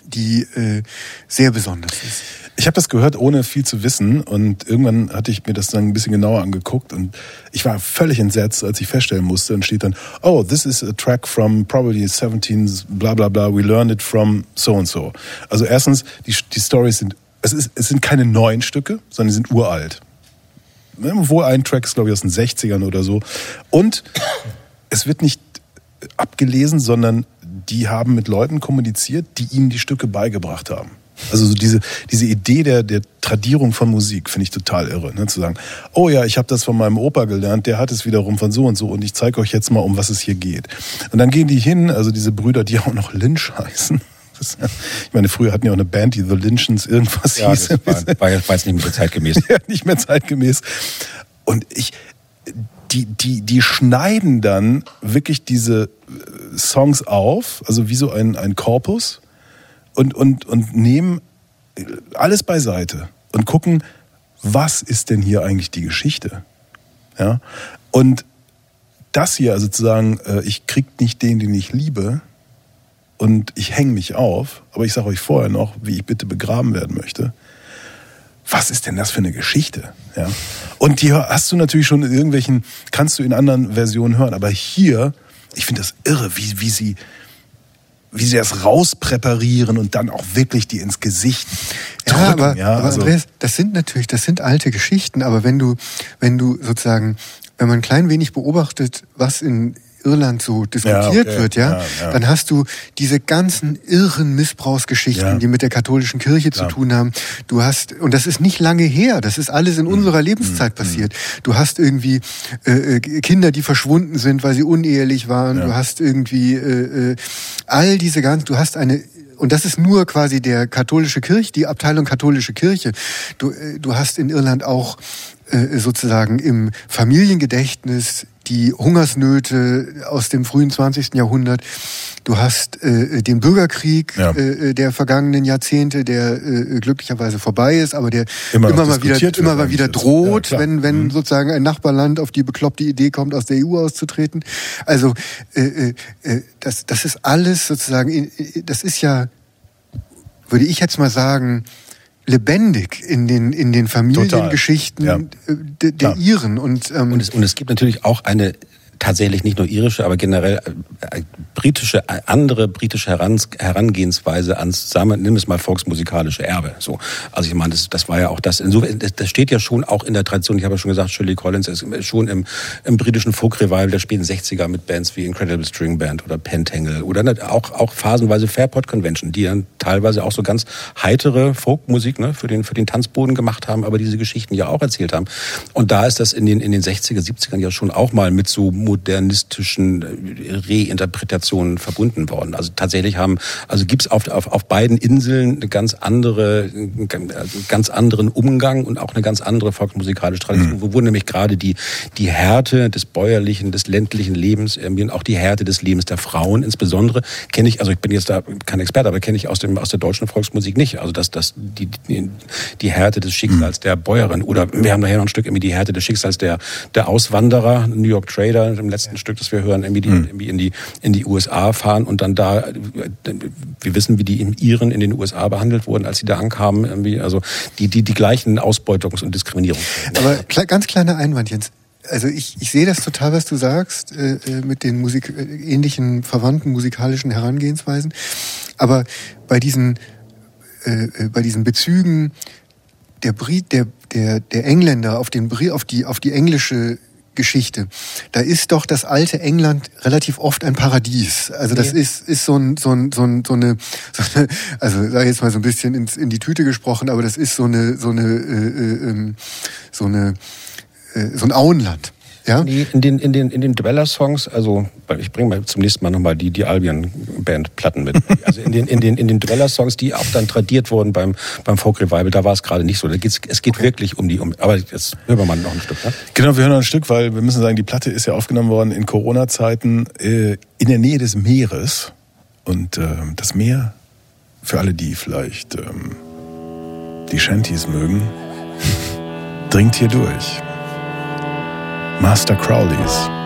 die äh, sehr besonders ist. Ich habe das gehört, ohne viel zu wissen. Und irgendwann hatte ich mir das dann ein bisschen genauer angeguckt. Und ich war völlig entsetzt, als ich feststellen musste. Und steht dann, oh, this is a track from probably 17, bla bla bla, we learned it from so and so. Also erstens, die, die Stories sind, es, ist, es sind keine neuen Stücke, sondern die sind uralt. Ne, Wo ein Track ist, glaube ich, aus den 60ern oder so. Und es wird nicht abgelesen, sondern die haben mit Leuten kommuniziert, die ihnen die Stücke beigebracht haben. Also so diese, diese Idee der, der Tradierung von Musik finde ich total irre. Ne? Zu sagen, oh ja, ich habe das von meinem Opa gelernt, der hat es wiederum von so und so und ich zeige euch jetzt mal, um was es hier geht. Und dann gehen die hin, also diese Brüder, die auch noch Lynch <laughs> heißen, Das, ich meine, früher hatten ja auch eine Band, die The Lynchens irgendwas Ja, hieß. das war, war, jetzt- nicht mehr so zeitgemäß. <laughs> ja, nicht mehr zeitgemäß. Und ich, die, die, die schneiden dann wirklich diese äh, Songs auf, also wie so ein, ein Korpus, und, und, und nehmen äh, alles beiseite und gucken, was ist denn hier eigentlich die Geschichte? Ja? Und das hier, also zu sagen, äh, ich krieg nicht den, den ich liebe, und ich hänge mich auf, aber ich sage euch vorher noch, wie ich bitte begraben werden möchte. Was ist denn das für eine Geschichte? Ja? Und die hast du natürlich schon in irgendwelchen, kannst du in anderen Versionen hören, aber hier, ich finde das irre, wie, wie sie wie sie das rauspräparieren und dann auch wirklich die ins Gesicht drücken. Ja, aber, ja, aber also, Andreas, das sind natürlich, das sind alte Geschichten, aber wenn du, wenn du sozusagen, wenn man ein klein wenig beobachtet, was in Irland so diskutiert okay. wird, ja, Ja, ja. dann hast du diese ganzen irren Missbrauchsgeschichten, Ja. die mit der katholischen Kirche zu tun haben. Du hast, und das ist nicht lange her, das ist alles in Mhm. unserer Lebenszeit passiert. Du hast irgendwie äh, äh, Kinder, die verschwunden sind, weil sie unehelich waren. Ja. Du hast irgendwie äh, äh, all diese ganzen, du hast eine und das ist nur quasi der katholische Kirche, die Abteilung katholische Kirche. Du, äh, du hast in Irland auch äh, sozusagen im Familiengedächtnis die Hungersnöte aus dem frühen 20. Jahrhundert. Du hast äh, den Bürgerkrieg Ja. äh, der vergangenen Jahrzehnte, der äh, glücklicherweise vorbei ist, aber der Immer immer, mal wieder, immer mal wieder droht, Ja, wenn, wenn Mhm. sozusagen ein Nachbarland auf die bekloppte Idee kommt, aus der EU auszutreten. Also äh, äh, äh, das, das ist alles sozusagen, in- in- das ist ja, würde ich jetzt mal sagen, lebendig in den in den Familiengeschichten Ja. de, der Klar. Iren und, ähm, Und es, und es gibt natürlich auch eine tatsächlich nicht nur irische, aber generell äh, äh, britische, äh, andere britische Herangehensweise ans, sagen wir, nimm es mal volksmusikalische Erbe. So, also ich meine, das, das war ja auch das. Insofern, das, steht ja schon auch in der Tradition. Ich habe ja schon gesagt, Shirley Collins ist schon im, im britischen Folk Revival der späten 60er mit Bands wie Incredible String Band oder Pentangle oder auch auch phasenweise Fairport Convention, die dann teilweise auch so ganz heitere Folkmusik ne, für den für den Tanzboden gemacht haben, aber diese Geschichten ja auch erzählt haben. Und da ist das in den in den 60er, 70ern ja schon auch mal mit so modernistischen äh, Reinterpretationen verbunden worden. Also tatsächlich haben, also gibt's auf, auf, auf beiden Inseln eine ganz andere, einen ganz anderen Umgang und auch eine ganz andere volksmusikalische Tradition, wo, wo nämlich gerade die, die Härte des bäuerlichen, des ländlichen Lebens, irgendwie und auch die Härte des Lebens der Frauen insbesondere, kenne ich, also ich bin jetzt da kein Experte, aber kenne ich aus, dem, aus der deutschen Volksmusik nicht. Also dass das die, die, die Härte des Schicksals der Bäuerin oder wir haben nachher noch ein Stück irgendwie die Härte des Schicksals der, der Auswanderer, New York Trader, im letzten Stück, das wir hören, irgendwie, die, irgendwie in die in die USA fahren und dann da, wir wissen, wie die im Iren in den USA behandelt wurden, als sie da ankamen, irgendwie, also die die die gleichen Ausbeutungs- und Diskriminierungs. Aber ganz kleiner Einwand, Jens. Also ich, ich sehe das total, was du sagst, äh, äh, mit den Musik äh, ähnlichen verwandten musikalischen Herangehensweisen. Aber bei diesen, äh, äh, bei diesen Bezügen der Brit, der, der, der Engländer auf den auf die, auf die englische Geschichte, da ist doch das alte England relativ oft ein Paradies. Also das ist, ist so, ein, so, ein, so, ein, so eine, <laughs> so eine, also sag ich jetzt mal so ein bisschen ins, in die Tüte gesprochen, aber das ist so eine, so eine, äh, äh, ähm, so eine, äh, so ein Auenland. Ja? Nee, in den, in den, in den Dweller-Songs, also, ich bringe mal zum nächsten Mal nochmal die, die Albion-Band-Platten mit. <laughs> Also in den, in den, in den Dweller-Songs, die auch dann tradiert wurden beim, beim Folk-Revival, da war es gerade nicht so. Da geht's, es geht wirklich um die, um, aber jetzt hören wir mal noch ein Stück, ne? Genau, wir hören noch ein Stück, weil wir müssen sagen, die Platte ist ja aufgenommen worden in Corona-Zeiten äh, in der Nähe des Meeres. Und ähm, das Meer, für alle, die vielleicht ähm, die Shanties mögen, <laughs> dringt hier durch. Master Crowleys.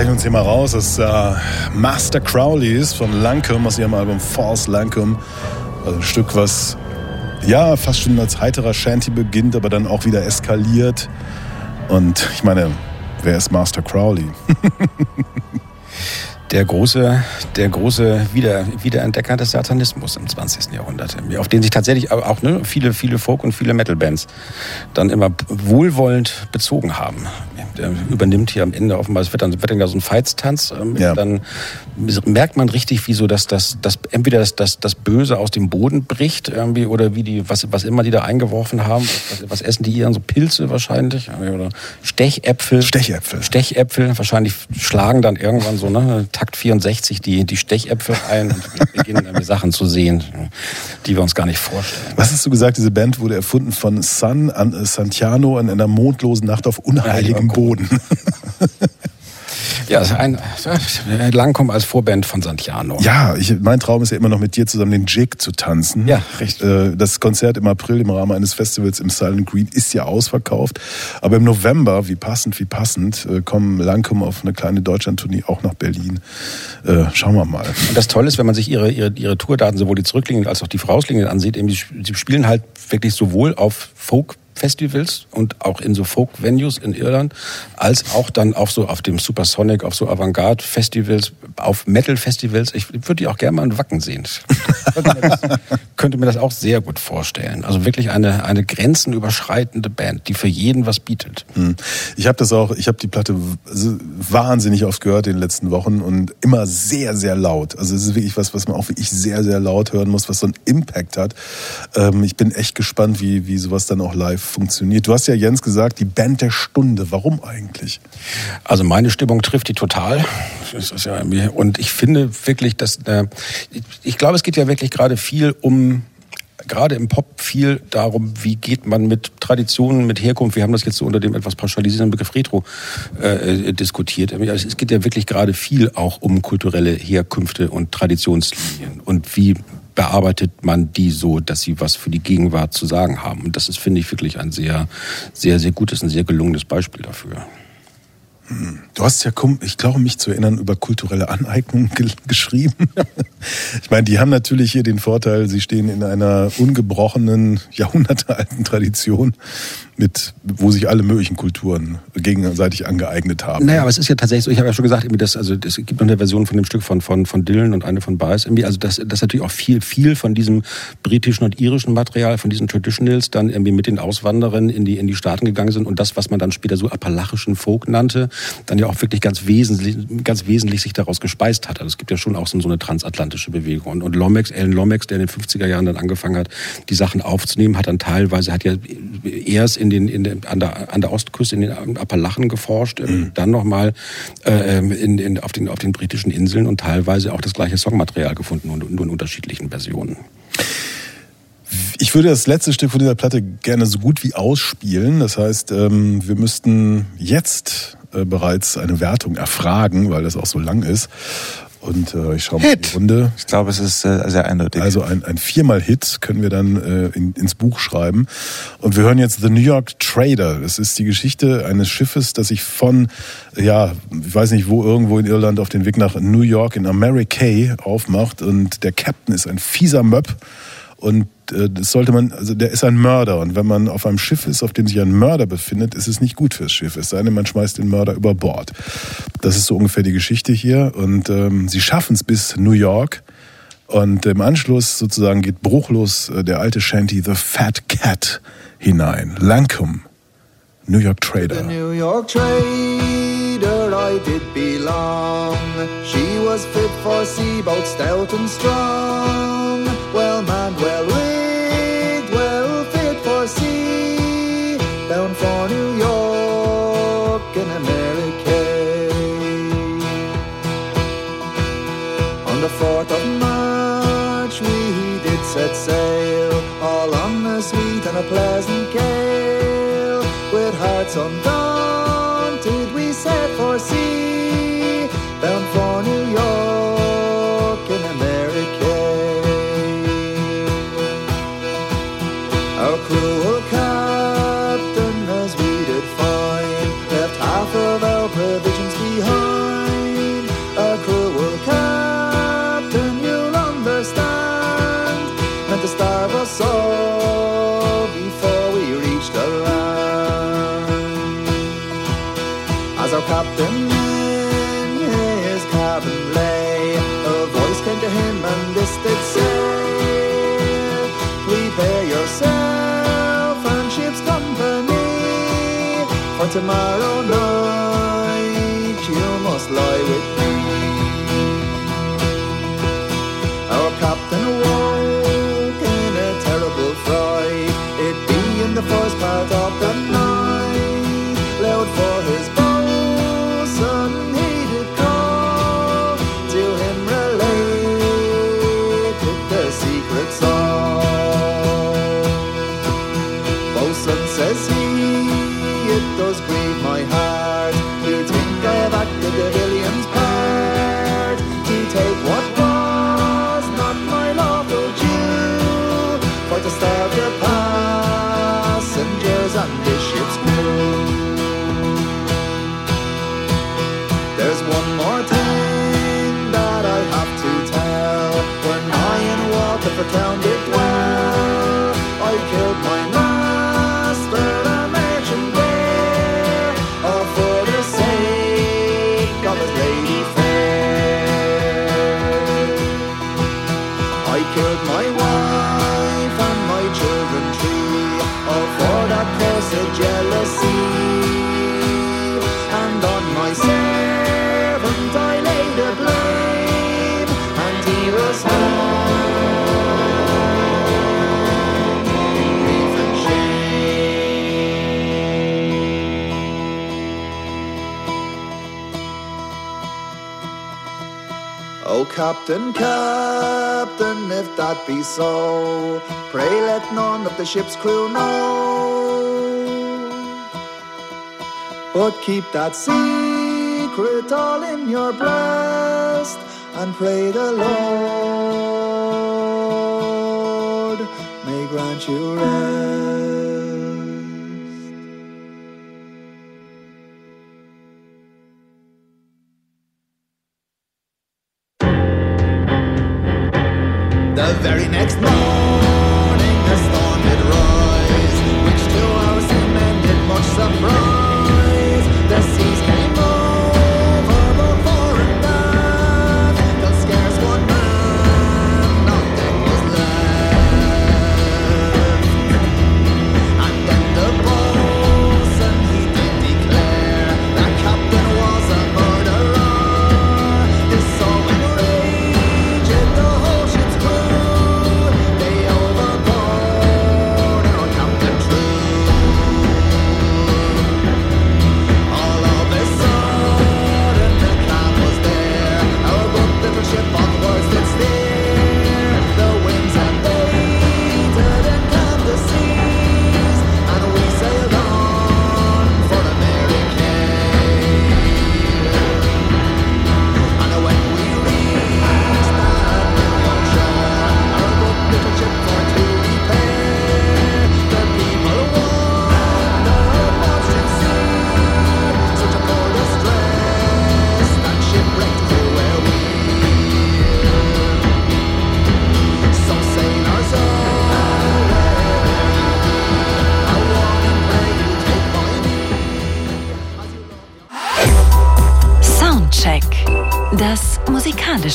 Schleichen uns hier mal raus. Das ist äh, Master Crowleys von Lancome aus ihrem Album False Lancome. Also ein Stück, was ja fast schon als heiterer Shanty beginnt, aber dann auch wieder eskaliert. Und ich meine, wer ist Master Crowley? <laughs> der große, der große Wieder, Wiederentdecker des Satanismus im 20. Jahrhundert, auf den sich tatsächlich auch ne, viele, viele Folk- und viele Metal-Bands dann immer wohlwollend bezogen haben. Der übernimmt hier am Ende offenbar, es wird dann, wird dann ja so ein Feitstanz, ähm, Ja. dann merkt man richtig, wie so dass das, das entweder das, das, das Böse aus dem Boden bricht irgendwie oder wie die, was, was immer die da eingeworfen haben, was, was essen die hier? So Pilze wahrscheinlich oder Stechäpfel. Stechäpfel. Stechäpfel. Wahrscheinlich schlagen dann irgendwann so, ne, Takt 64 die, die Stechäpfel ein und beginnen irgendwie Sachen zu sehen, die wir uns gar nicht vorstellen. Was hast du gesagt? Diese Band wurde erfunden von San an Santiano in einer mondlosen Nacht auf unheiligem Boden. Ja, ist ein, Langkommen als Vorband von Santiano. Ja, ich, mein Traum ist ja immer noch mit dir zusammen den Jig zu tanzen. Ja, richtig. Äh, Das Konzert im April im Rahmen eines Festivals im Silent Green ist ja ausverkauft. Aber im November, wie passend, wie passend, äh, kommen Langkum auf eine kleine Deutschlandtournee auch nach Berlin. Äh, Schauen wir mal. Und das Tolle ist, wenn man sich ihre, ihre, ihre Tourdaten, sowohl die zurückliegenden als auch die vorausliegenden ansieht, eben, sie spielen halt wirklich sowohl auf Folk Festivals und auch in so Folk-Venues in Irland, als auch dann auf so auf dem Supersonic, auf so Avantgarde-Festivals, auf Metal-Festivals. Ich würde die auch gerne mal in Wacken sehen. <laughs> Könnte mir, das, auch sehr gut vorstellen. Also wirklich eine, eine grenzenüberschreitende Band, die für jeden was bietet. Hm. Ich habe das auch, ich habe die Platte wahnsinnig oft gehört in den letzten Wochen und immer sehr, sehr laut. Also es ist wirklich was, was man auch wirklich sehr, sehr laut hören muss, was so einen Impact hat. Ähm, ich bin echt gespannt, wie, wie sowas dann auch live funktioniert. Du hast ja, Jens, gesagt, die Band der Stunde. Warum eigentlich? Also meine Stimmung trifft die total. Und ich finde wirklich, dass äh, ich, glaube, es geht ja wirklich gerade viel um gerade im Pop viel darum, wie geht man mit Traditionen, mit Herkunft, wir haben das jetzt so unter dem etwas pauschalisierenden Begriff Retro äh, diskutiert. Also es geht ja wirklich gerade viel auch um kulturelle Herkünfte und Traditionslinien und wie bearbeitet man die so, dass sie was für die Gegenwart zu sagen haben. Und das ist, finde ich, wirklich ein sehr, sehr, sehr gutes, ein sehr gelungenes Beispiel dafür. Du hast ja, ich glaube, mich zu erinnern, über kulturelle Aneignung <laughs> ge geschrieben. ich meine, die haben natürlich hier den Vorteil, sie stehen in einer ungebrochenen, jahrhundertealten Tradition, mit, wo sich alle möglichen Kulturen gegenseitig angeeignet haben. Naja, aber es ist ja tatsächlich so, ich habe ja schon gesagt, irgendwie das, also es gibt noch eine Version von dem Stück von, von, von Dylan und eine von Baez. Irgendwie, also das, das natürlich auch viel, viel von diesem britischen und irischen Material, von diesen Traditionals, dann irgendwie mit den Auswanderern in die, in die Staaten gegangen sind und das, was man dann später so appalachischen Folk nannte, dann ja auch wirklich ganz wesentlich, ganz wesentlich sich daraus gespeist hat. Also es gibt ja schon auch so, so eine transatlantische Bewegung. Und, und Lomax, Alan Lomax, der in den 50er Jahren dann angefangen hat, die Sachen aufzunehmen, hat dann teilweise, hat ja erst in den, in den, an, der, an der Ostküste in den Appalachen geforscht, mhm. dann nochmal äh, in, in, auf, den, auf den britischen Inseln und teilweise auch das gleiche Songmaterial gefunden und nur in unterschiedlichen Versionen. Ich würde das letzte Stück von dieser Platte gerne so gut wie ausspielen. Das heißt, ähm, wir müssten jetzt äh, bereits eine Wertung erfragen, weil das auch so lang ist. Und äh, ich schaue mal in die Runde. Ich glaube, es ist äh, sehr eindeutig. Also ein, ein viermal Hit können wir dann äh, in, ins Buch schreiben. Und wir hören jetzt The New York Trader. Das ist die Geschichte eines Schiffes, das sich von, ja, ich weiß nicht wo, irgendwo in Irland auf den Weg nach New York in America aufmacht. Und der Captain ist ein fieser Möb. Und äh, das sollte man, also der ist ein Mörder. Und wenn man auf einem Schiff ist, auf dem sich ein Mörder befindet, ist es nicht gut fürs Schiff. Es sei denn, man schmeißt den Mörder über Bord. Das ist so ungefähr die Geschichte hier. Und ähm, sie schaffen es bis New York. Und im Anschluss sozusagen geht bruchlos äh, der alte Shanty The Fat Cat hinein. Lancome, New York The Trader. New York trader I did belong. She was fit for sea, both stout and strong. Well manned, well 4th of March we did set sail, all on a sweet and a pleasant gale. With hearts undaunted tomorrow night you must lie with me. Our captain awoke in a terrible fright. It being the first part of the night, loud for his bosun he did call. To him related the secret song. Bosun says he, it Captain, Captain, if that be so, pray let none of the ship's crew know. But keep that secret all in your breast and pray the Lord may grant you rest. Morning,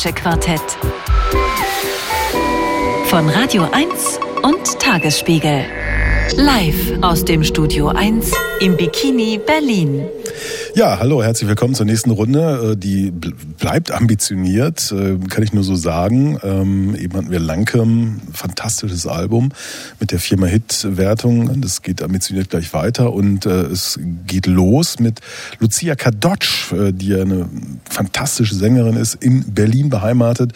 musikalische Quartett. Von Radio 1 und Tagesspiegel. Live aus dem Studio 1 im Bikini Berlin. Ja, hallo, herzlich willkommen zur nächsten Runde. Äh, Die bl- bleibt ambitioniert, äh, kann ich nur so sagen. Ähm, eben hatten wir Lankem, fantastisches Album mit der Firma Hit-Wertung. Das geht ambitioniert gleich weiter und äh, es geht los mit Lucia Kadocz, die eine fantastische Sängerin ist, in Berlin beheimatet.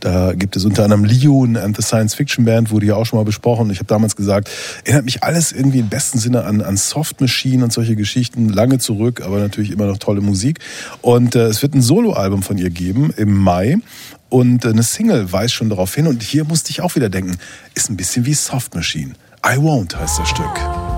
Da gibt es unter anderem Leon and the Science Fiction Band, wurde ja auch schon mal besprochen. Ich habe damals gesagt, erinnert mich alles irgendwie im besten Sinne an, an Soft Machine und solche Geschichten, lange zurück, aber natürlich immer noch tolle Musik. Und äh, es wird ein Soloalbum von ihr geben im Mai. Und äh, eine Single weist schon darauf hin. Und hier musste ich auch wieder denken, ist ein bisschen wie Soft Machine. I Won't heißt das Stück.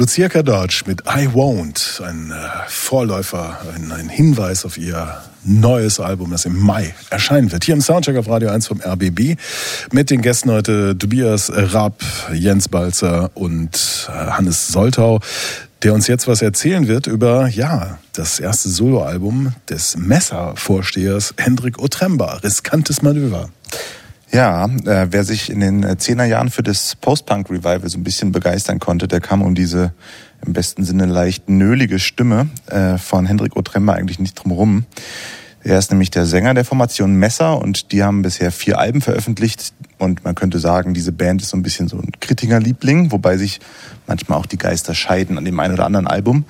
Lucia Kadocz mit I Won't, ein äh, Vorläufer, ein, ein Hinweis auf ihr neues Album, das im Mai erscheinen wird. Hier im Soundcheck auf Radio 1 vom RBB mit den Gästen heute Tobias Rapp, Jens Balzer und äh, Hannes Soltau, der uns jetzt was erzählen wird über, ja, das erste Soloalbum des Messer-Vorstehers Hendrik Otremba, Riskantes Manöver. Ja, äh, wer sich in den äh, Zehnerjahren für das Post-Punk-Revival so ein bisschen begeistern konnte, der kam um diese im besten Sinne leicht nölige Stimme äh, von Hendrik Otremba eigentlich nicht drum rum. Er ist nämlich der Sänger der Formation Messer und die haben bisher vier Alben veröffentlicht und man könnte sagen, diese Band ist so ein bisschen so ein Kritikerliebling, wobei sich manchmal auch die Geister scheiden an dem einen oder anderen Album.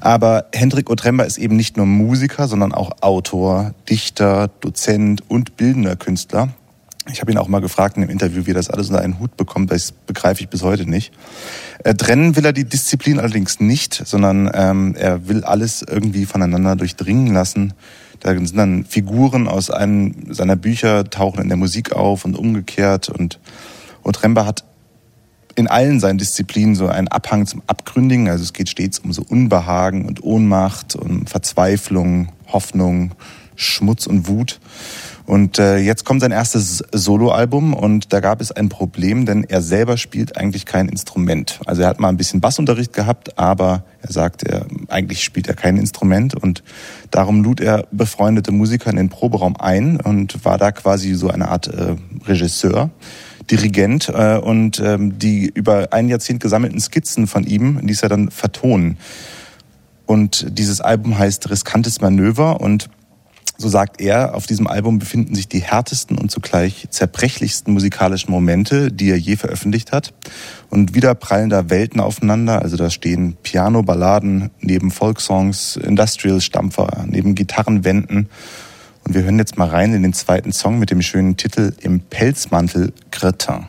Aber Hendrik Otremba ist eben nicht nur Musiker, sondern auch Autor, Dichter, Dozent und bildender Künstler. Ich habe ihn auch mal gefragt in dem Interview, wie er das alles unter einen Hut bekommt, das begreife ich bis heute nicht. Äh, trennen will er die Disziplin allerdings nicht, sondern ähm, er will alles irgendwie voneinander durchdringen lassen. Da sind dann Figuren aus einem seiner Bücher, tauchen in der Musik auf und umgekehrt. Und Otremba hat in allen seinen Disziplinen so einen Abhang zum Abgründigen. Also es geht stets um so Unbehagen und Ohnmacht, um Verzweiflung, Hoffnung, Schmutz und Wut. Und äh, jetzt kommt sein erstes Soloalbum und da gab es ein Problem, denn er selber spielt eigentlich kein Instrument. Also er hat mal ein bisschen Bassunterricht gehabt, aber er sagt, er eigentlich spielt er kein Instrument und darum lud er befreundete Musiker in den Proberaum ein und war da quasi so eine Art äh, Regisseur. Dirigent äh, und ähm, die über ein Jahrzehnt gesammelten Skizzen von ihm ließ er dann vertonen. Und dieses Album heißt Riskantes Manöver und so sagt er, auf diesem Album befinden sich die härtesten und zugleich zerbrechlichsten musikalischen Momente, die er je veröffentlicht hat. Und wieder prallen da Welten aufeinander. Also da stehen Piano-Balladen neben Folksongs, Industrial-Stampfer, neben Gitarrenwänden. Und wir hören jetzt mal rein in den zweiten Song mit dem schönen Titel Im Pelzmantel Cretin.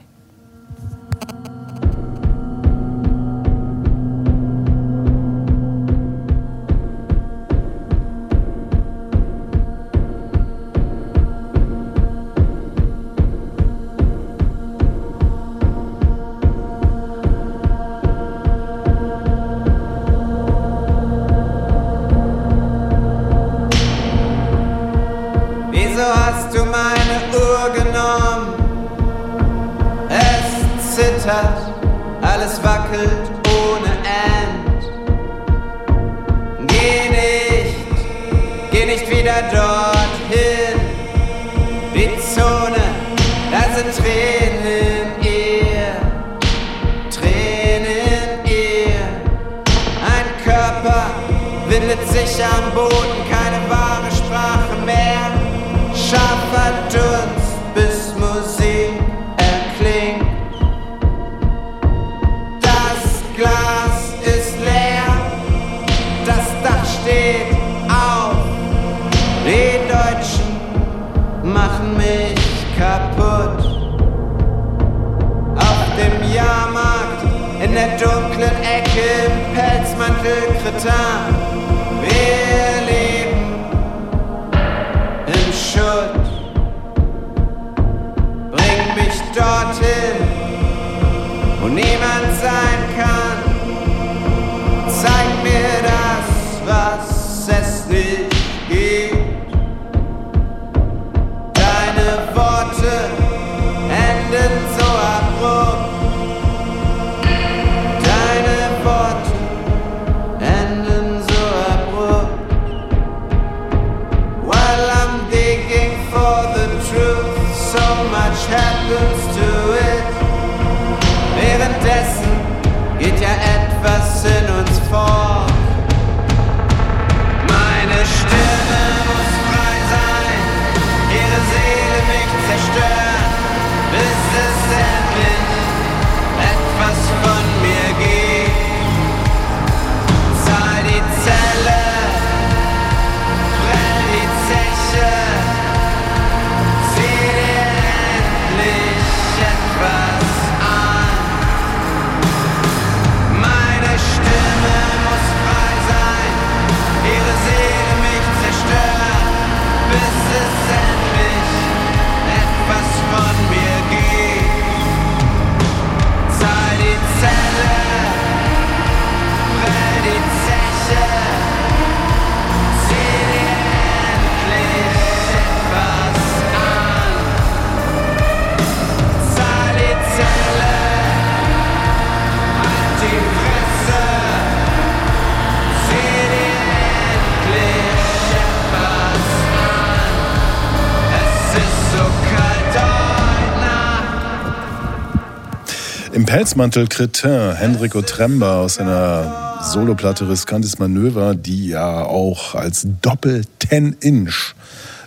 Pelzmantel Cretin, Henrik Otremba aus seiner Soloplatte Riskantes Manöver, die ja auch als Doppel-10-Inch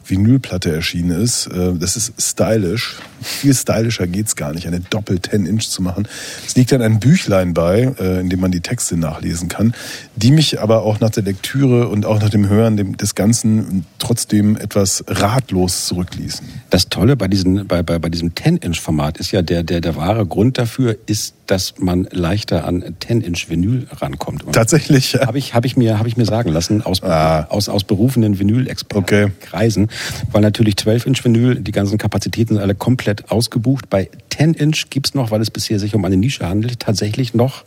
Vinylplatte erschienen ist. Äh, Das ist stylisch. Viel stylischer geht's gar nicht, eine Doppel-10-Inch zu machen. Es liegt dann ein Büchlein bei, äh, in dem man die Texte nachlesen kann, die mich aber auch nach der Lektüre und auch nach dem Hören des Ganzen trotzdem etwas ratlos zurückließen. Das Tolle bei, diesen, bei, bei, bei diesem 10-Inch-Format ist ja, der, der, der wahre Grund dafür ist, dass man leichter an 10-Inch-Vinyl rankommt. Und Tatsächlich, ja. Habe ich, hab ich, mir- hab ich mir sagen lassen aus, Ah. aus, aus berufenen Vinyl-Expertenkreisen, weil natürlich 12-Inch-Vinyl, die ganzen Kapazitäten sind alle komplett ausgebucht. Bei 10-Inch gibt's noch, weil es bisher sich um eine Nische handelt, tatsächlich noch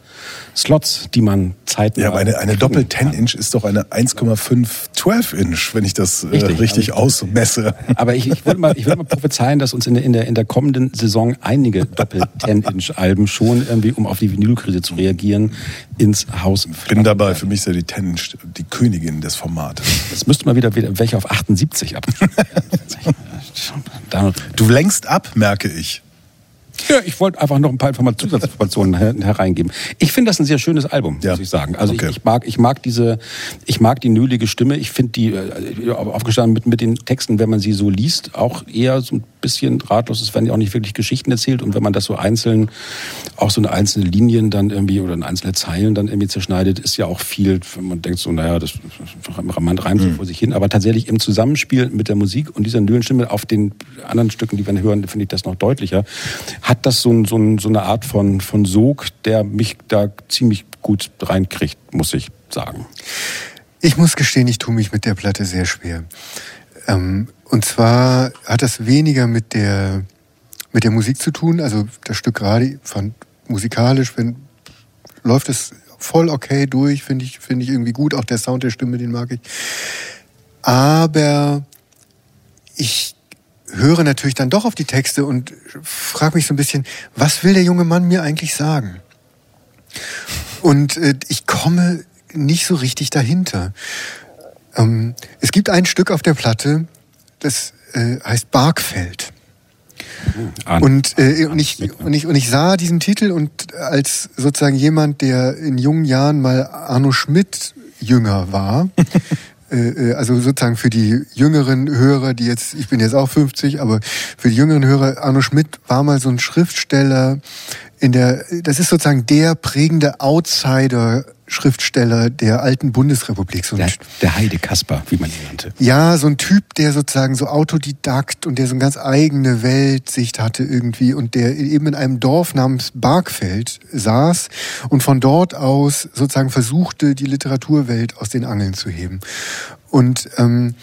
Slots, die man zeitnah Ja, aber eine, eine kriegen Doppel kann. 10-Inch ist doch eine 1,5 12-Inch, wenn ich das äh, Richtig. richtig, ausmesse. Aber ich, ich würde mal, ich würde mal prophezeien, dass uns in der, in der, in der kommenden Saison einige Doppel-10-Inch-Alben schon irgendwie, um auf die Vinylkrise zu reagieren, ins Haus Bin dabei. Für mich ist ja die 10-Inch die Königin des Formates. Es müsste mal wieder, wieder welche auf 78 abgespielt werden. Da- Du lenkst ab, merke ich. Ja, ich wollte einfach noch ein paar Informa- Zusatzinformationen her hereingeben. Ich finde das ein sehr schönes Album, Ja. muss ich sagen. Also Okay. ich, ich mag, ich mag diese, ich mag die nölige Stimme. Ich finde die äh, aufgestanden mit mit den Texten, wenn man sie so liest, auch eher so ein bisschen ratlos. Es werden ja auch nicht wirklich Geschichten erzählt und wenn man das so einzeln, auch so eine einzelne Linien dann irgendwie oder eine einzelne Zeilen dann irgendwie zerschneidet, ist ja auch viel. Man denkt so, naja, das man reimt so vor sich hin. Aber tatsächlich im Zusammenspiel mit der Musik und dieser Nölenstimme auf den anderen Stücken, die wir hören, finde ich das noch deutlicher. Hat das so, so, so eine Art von, von Sog, der mich da ziemlich gut reinkriegt, muss ich sagen. Ich muss gestehen, ich tue mich mit der Platte sehr schwer. Ähm, und zwar hat das weniger mit der, mit der Musik zu tun. Also das Stück gerade fand musikalisch, wenn, läuft es voll okay durch, finde ich, finde ich irgendwie gut. Auch der Sound der Stimme, den mag ich. Aber ich höre natürlich dann doch auf die Texte und frage mich so ein bisschen, was will der junge Mann mir eigentlich sagen? Und äh, ich komme nicht so richtig dahinter. Ähm, es gibt ein Stück auf der Platte, das äh, heißt Barkfeld. An- Und, äh, und, ich, und, ich, und ich sah diesen Titel und als sozusagen jemand, der in jungen Jahren mal Arno Schmidt jünger war, <laughs> äh, äh, also sozusagen für die jüngeren Hörer, die jetzt, ich bin jetzt auch 50, aber für die jüngeren Hörer, Arno Schmidt war mal so ein Schriftsteller in der, das ist sozusagen der prägende Outsider Schriftsteller der alten Bundesrepublik. So ein Der, der Heide Kasper, wie man ihn nannte. ja, so ein Typ, der sozusagen so Autodidakt und der so eine ganz eigene Weltsicht hatte irgendwie und der eben in einem Dorf namens Barkfeld saß und von dort aus sozusagen versuchte, die Literaturwelt aus den Angeln zu heben. Und ähm,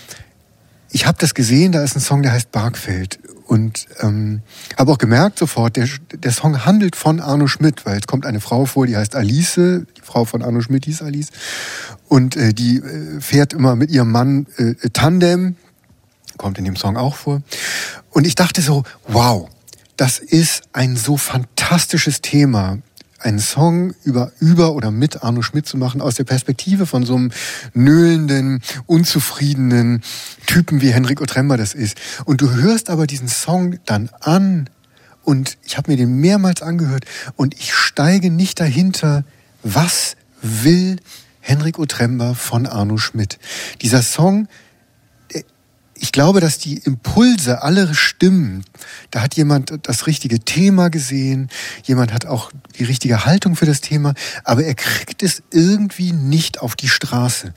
ich habe das gesehen, da ist ein Song, der heißt Barkfeld. Und ähm, habe auch gemerkt sofort, der, der Song handelt von Arno Schmidt, weil es kommt eine Frau vor, die heißt Alice, die Frau von Arno Schmidt hieß Alice. Und äh, die äh, fährt immer mit ihrem Mann äh, Tandem, kommt in dem Song auch vor. Und ich dachte so, wow, das ist ein so fantastisches Thema, einen Song über, über oder mit Arno Schmidt zu machen, aus der Perspektive von so einem nöhlenden, unzufriedenen Typen wie Henrik Otremba das ist. Und du hörst aber diesen Song dann an und ich habe mir den mehrmals angehört und ich steige nicht dahinter, was will Henrik Otremba von Arno Schmidt. Dieser Song, ich glaube, dass die Impulse alle stimmen. Da hat jemand das richtige Thema gesehen, jemand hat auch die richtige Haltung für das Thema, aber er kriegt es irgendwie nicht auf die Straße.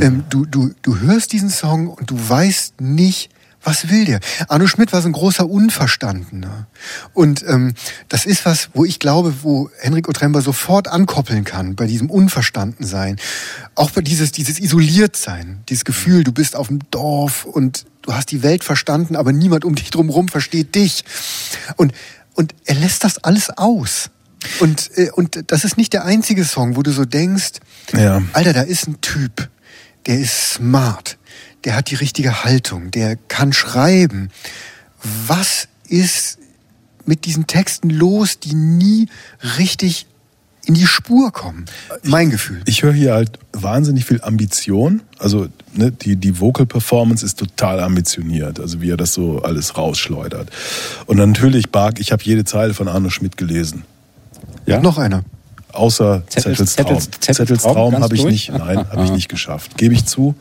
Ähm, du, du, du hörst diesen Song und du weißt nicht, was will der? Arno Schmidt war so ein großer Unverstandener. Und ähm, das ist was, wo ich glaube, wo Henrik Otremba sofort ankoppeln kann, bei diesem Unverstandensein. Auch bei dieses, dieses Isoliertsein, dieses Gefühl, du bist auf dem Dorf und du hast die Welt verstanden, aber niemand um dich drumherum versteht dich. Und, und er lässt das alles aus. Und, äh, und das ist nicht der einzige Song, wo du so denkst, Ja. Alter, da ist ein Typ, der ist smart, der hat die richtige Haltung, der kann schreiben. Was ist mit diesen Texten los, die nie richtig in die Spur kommen? Mein Gefühl. Ich höre hier halt wahnsinnig viel Ambition. Also ne, die, die Vocal Performance ist total ambitioniert, also wie er das so alles rausschleudert. Und natürlich, Bark, ich habe jede Zeile von Arno Schmidt gelesen. Ja? Noch einer. Außer Zettels- Zettels, Traum. Zettels- Zettels Traum habe ich durch? nicht, nein, habe ich Ah. nicht geschafft. Gebe ich zu.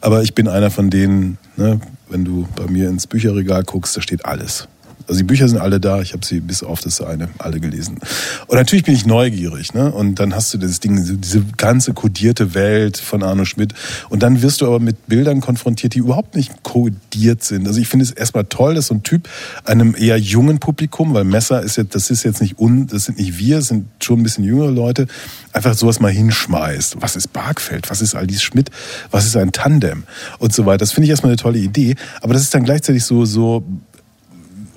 Aber ich bin einer von denen, ne, wenn du bei mir ins Bücherregal guckst, da steht alles. Also die Bücher sind alle da, ich habe sie bis auf das eine alle gelesen. Und natürlich bin ich neugierig, ne? Und dann hast du das Ding, diese ganze kodierte Welt von Arno Schmidt. Und dann wirst du aber mit Bildern konfrontiert, die überhaupt nicht kodiert sind. Also ich finde es erstmal toll, dass so ein Typ einem eher jungen Publikum, weil Messer ist jetzt, das ist jetzt nicht un, das sind nicht wir, das sind schon ein bisschen jüngere Leute, einfach sowas mal hinschmeißt. Was ist Barkfeld? Was ist Alice Schmidt? Was ist ein Tandem? Und so weiter. Das finde ich erstmal eine tolle Idee. Aber das ist dann gleichzeitig so, so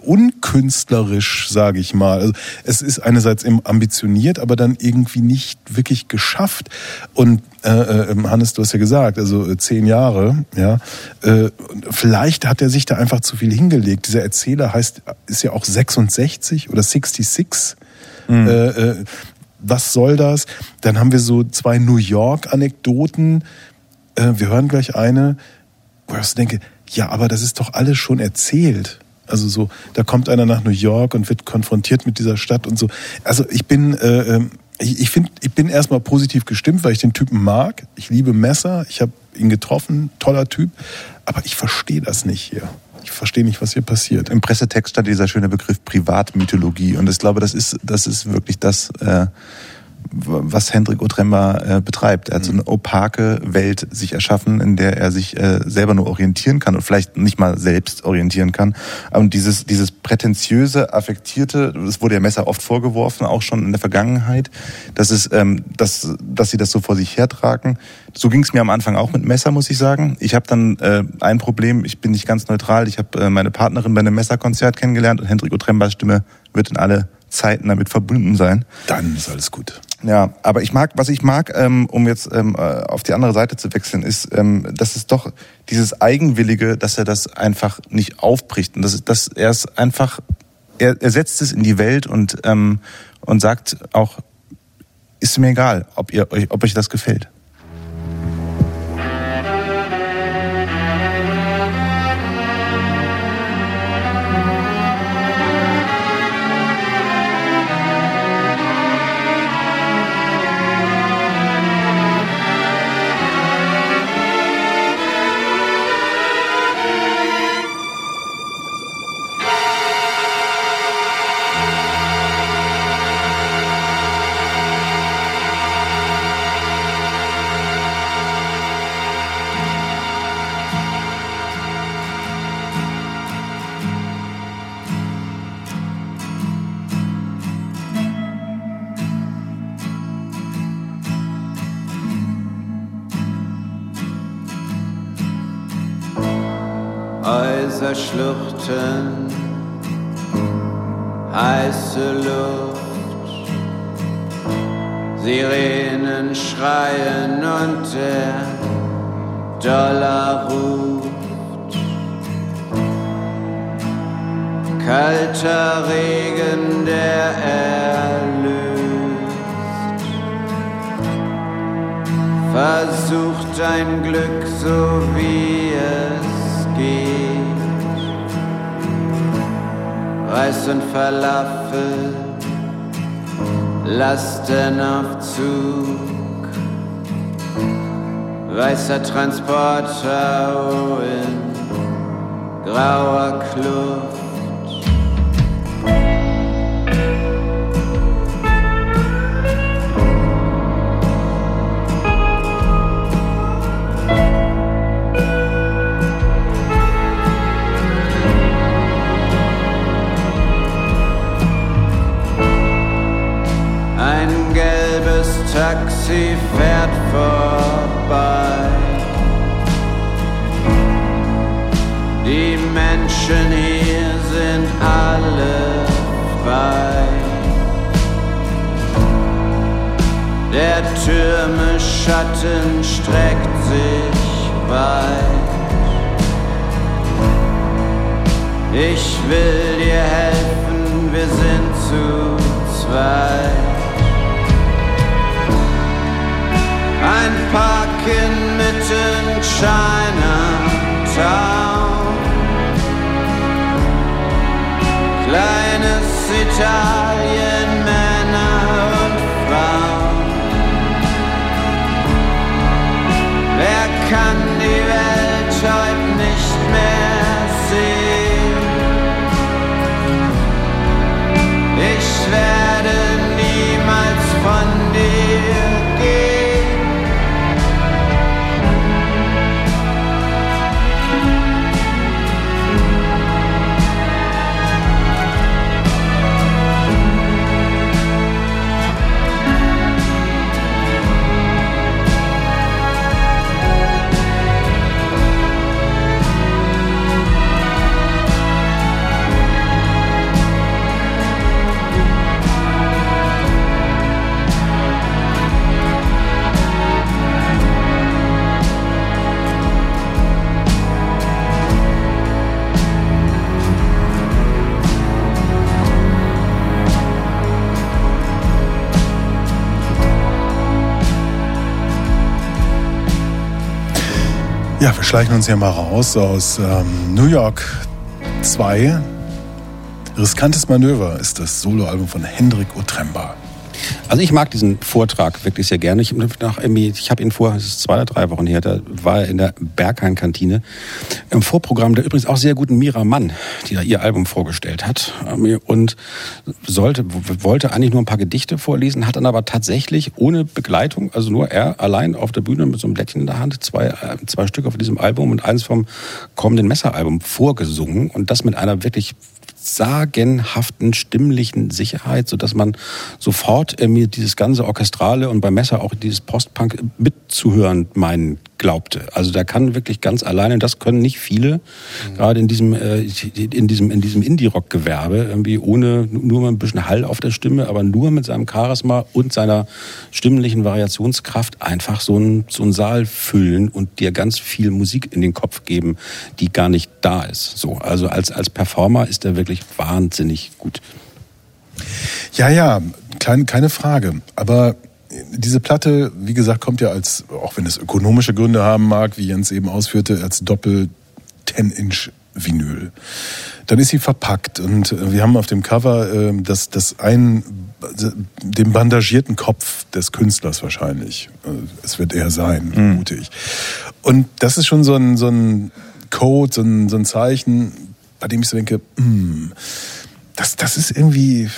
unkünstlerisch, sage ich mal. Also es ist einerseits eben ambitioniert, aber dann irgendwie nicht wirklich geschafft. Und äh, äh, Hannes, du hast ja gesagt, also äh, zehn Jahre, ja. Äh, vielleicht hat er sich da einfach zu viel hingelegt. Dieser Erzähler heißt, ist ja auch 66 oder 66. Äh, äh, was soll das? Dann haben wir so zwei New York-Anekdoten. Äh, wir hören gleich eine, wo ich so denke, ja, aber das ist doch alles schon erzählt. Also so, da kommt einer nach New York und wird konfrontiert mit dieser Stadt und so. Also ich bin, äh, ähm, ich, finde, ich bin erstmal positiv gestimmt, weil ich den Typen mag. Ich liebe Messer, ich habe ihn getroffen, toller Typ, aber ich verstehe das nicht hier. Ich verstehe nicht, was hier passiert. Im Pressetext stand dieser schöne Begriff Privatmythologie. Und ich glaube, das ist, das ist wirklich das, äh, was Hendrik Otremba äh, betreibt. Er hat so eine opake Welt sich erschaffen, in der er sich äh, selber nur orientieren kann und vielleicht nicht mal selbst orientieren kann. Und dieses, dieses prätentiöse, affektierte, das wurde ja Messer oft vorgeworfen, auch schon in der Vergangenheit, dass, es, ähm, dass, dass sie das so vor sich hertragen. So ging es mir am Anfang auch mit Messer, muss ich sagen. Ich habe dann äh, ein Problem, ich bin nicht ganz neutral. Ich habe äh, meine Partnerin bei einem Messerkonzert kennengelernt und Hendrik Otrembas Stimme wird in alle Zeiten damit verbunden sein. Dann ist alles gut. Ja, aber ich mag, was ich mag, ähm, um jetzt ähm, äh, auf die andere Seite zu wechseln, ist, ähm, dass es doch dieses Eigenwillige, dass er das einfach nicht aufbricht und dass, dass er es einfach, er, er setzt es in die Welt und ähm, und sagt auch, ist mir egal, ob ihr euch, ob euch das gefällt. Versucht ein Glück so wie es geht. Reis und Falafel, Lastenaufzug, weißer Transporter in grauer Kluft. Taxi fährt vorbei. Die Menschen hier sind alle frei. Der Türme Schatten streckt sich weit. Ich will dir helfen, wir sind zu zweit. Ein Park inmitten Chinatown. Kleines Italien, Männer und Frauen. Wer kann die Welt heute nicht mehr sehen? Ich werde Ja, wir schleichen uns hier mal raus aus ähm, New York 2. Riskantes Manöver ist das Soloalbum von Hendrik Otremba. Also ich mag diesen Vortrag wirklich sehr gerne. Ich, ich habe ihn vor, es ist zwei oder drei Wochen her, da war er in der Berghain-Kantine. Im Vorprogramm der übrigens auch sehr guten Mira Mann, die da ihr Album vorgestellt hat. ähm, Und sollte, wollte eigentlich nur ein paar Gedichte vorlesen, hat dann aber tatsächlich ohne Begleitung, also nur er allein auf der Bühne mit so einem Blättchen in der Hand, zwei, äh, zwei Stücke von diesem Album und eins vom kommenden Messeralbum vorgesungen. Und das mit einer wirklich sagenhaften stimmlichen Sicherheit, so dass man sofort äh, mir dieses ganze Orchestrale und beim Messer auch dieses Postpunk mitzuhören meinen glaubte. Also da kann wirklich ganz alleine, das können nicht viele, gerade in diesem äh, in diesem in diesem Indie-Rock-Gewerbe irgendwie ohne nur mal ein bisschen Hall auf der Stimme, aber nur mit seinem Charisma und seiner stimmlichen Variationskraft einfach so einen so einen Saal füllen und dir ganz viel Musik in den Kopf geben, die gar nicht da ist. So, also als als Performer ist er wirklich wahnsinnig gut. Ja, ja, klein, keine Frage. Aber diese Platte, wie gesagt, kommt ja als, auch wenn es ökonomische Gründe haben mag, wie Jens eben ausführte, als Doppel 10-Inch Vinyl. Dann ist sie verpackt und äh, wir haben auf dem Cover äh, das, das ein, den bandagierten Kopf des Künstlers wahrscheinlich. Äh, Es wird er sein, vermute ich. Und das ist schon so ein, so ein Code, so ein, so ein Zeichen, bei dem ich so denke, hm, das, das ist irgendwie,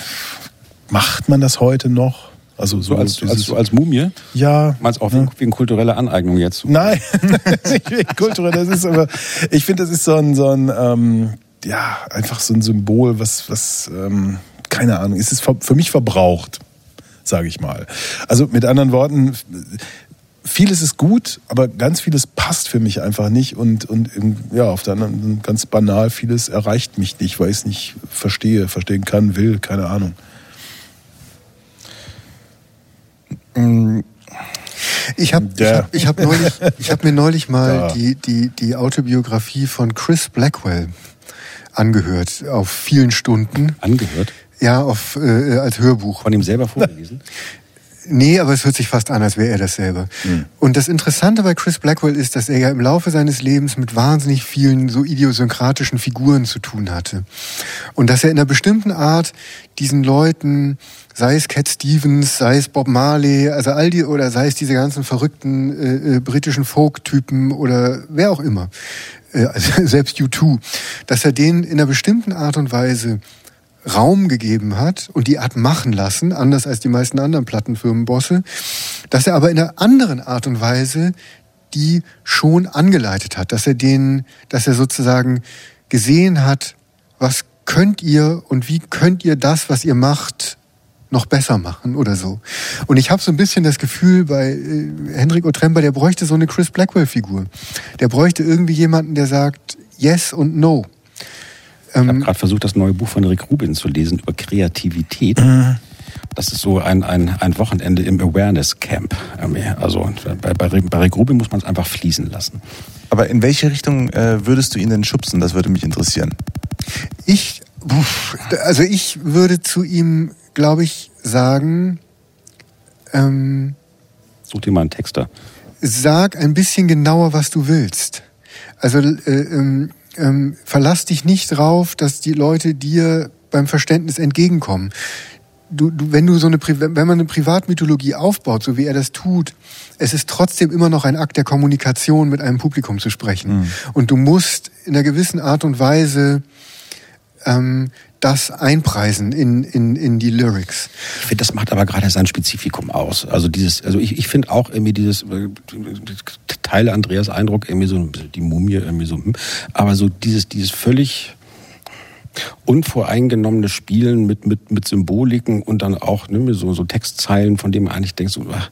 macht man das heute noch? Also so So als, dieses- als, so als Mumie? ja, Meinst auch wegen, wegen kultureller Aneignung jetzt? Nein, <laughs> nicht wegen kulturell, das ist aber, ich finde, das ist so ein, so ein ähm, ja, einfach so ein Symbol, was, was, ähm, keine Ahnung, es ist für mich verbraucht, sage ich mal. Also mit anderen Worten, vieles ist gut, aber ganz vieles passt für mich einfach nicht und, und ja, auf der anderen, ganz banal, vieles erreicht mich nicht, weil ich es nicht verstehe, verstehen kann, will, keine Ahnung. Ich habe Ja. ich hab, ich hab neulich, ich hab mir neulich mal Ja. die, die, die Autobiografie von Chris Blackwell angehört, auf vielen Stunden. Angehört? Ja, auf, äh, als Hörbuch. Von ihm selber vorgelesen? Nee, aber es hört sich fast an, als wäre er das selber. Und das Interessante bei Chris Blackwell ist, dass er ja im Laufe seines Lebens mit wahnsinnig vielen so idiosynkratischen Figuren zu tun hatte. Und dass er in einer bestimmten Art diesen Leuten, sei es Cat Stevens, sei es Bob Marley, also all die, oder sei es diese ganzen verrückten äh, äh, britischen Folk-Typen oder wer auch immer, äh, also <laughs> selbst U2, dass er denen in einer bestimmten Art und Weise Raum gegeben hat und die hat machen lassen, anders als die meisten anderen Plattenfirmenbosse, dass er aber in einer anderen Art und Weise die schon angeleitet hat, dass er denen, dass er sozusagen gesehen hat, was könnt ihr und wie könnt ihr das, was ihr macht, noch besser machen oder so. Und ich habe so ein bisschen das Gefühl bei äh, Hendrik Otremba, der bräuchte so eine Chris Blackwell-Figur. Der bräuchte irgendwie jemanden, der sagt Yes und No. Ich habe gerade versucht, das neue Buch von Rick Rubin zu lesen über Kreativität. Das ist so ein, ein, ein Wochenende im Awareness Camp. Ähm, Also bei, bei, bei Rick Rubin muss man es einfach fließen lassen. Aber in welche Richtung äh, würdest du ihn denn schubsen? Das würde mich interessieren. Ich, also ich würde zu ihm, glaube ich, sagen, ähm, Such dir mal einen Texter. sag ein bisschen genauer, was du willst. Also äh, ähm, ähm, verlass dich nicht drauf, dass die Leute dir beim Verständnis entgegenkommen. Du, du, wenn du so eine, wenn man eine Privatmythologie aufbaut, so wie er das tut, es ist trotzdem immer noch ein Akt der Kommunikation mit einem Publikum zu sprechen. Und du musst in einer gewissen Art und Weise ähm, das einpreisen in, in, in die Lyrics. Ich finde, das macht aber gerade sein Spezifikum aus. Also dieses, also ich, ich finde auch irgendwie dieses, äh, teile Andreas Eindruck, irgendwie so die Mumie, irgendwie so, hm. aber so dieses, dieses völlig unvoreingenommene Spielen mit, mit, mit Symboliken und dann auch ne, so, so Textzeilen, von denen man eigentlich denkt, so, ach,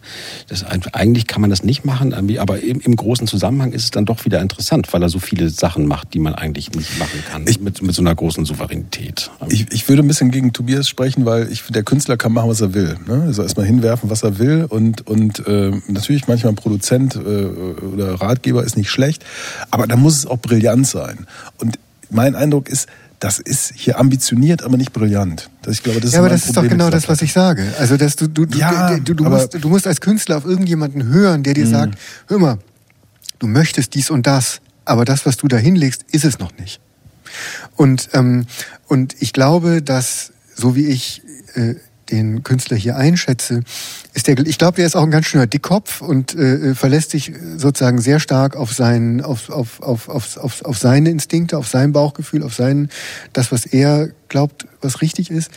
das, eigentlich kann man das nicht machen, aber im, im großen Zusammenhang ist es dann doch wieder interessant, weil er so viele Sachen macht, die man eigentlich nicht machen kann, mit, mit so einer großen Souveränität. Ich, ich würde ein bisschen gegen Tobias sprechen, weil ich der Künstler kann machen, was er will. Ne? Er soll erstmal hinwerfen, was er will. Und, und äh, natürlich manchmal ein Produzent äh, oder Ratgeber ist nicht schlecht, aber da muss es auch brillant sein. Und mein Eindruck ist, das ist hier ambitioniert, aber nicht brillant. Das, ich glaube, das ist ja, aber das ist doch Problem genau das, was ich sage. Also, dass du, du, du, Ja, du, du, musst, du musst als Künstler auf irgendjemanden hören, der dir Mhm. sagt, hör mal, du möchtest dies und das, aber das, was du da hinlegst, ist es noch nicht. Und, ähm, und ich glaube, dass, so wie ich äh, den Künstler hier einschätze, ist der, ich glaube, der ist auch ein ganz schöner Dickkopf und äh, verlässt sich sozusagen sehr stark auf seinen, auf, auf, auf, auf, auf, auf seine Instinkte, auf sein Bauchgefühl, auf sein, das, was er glaubt, was richtig ist.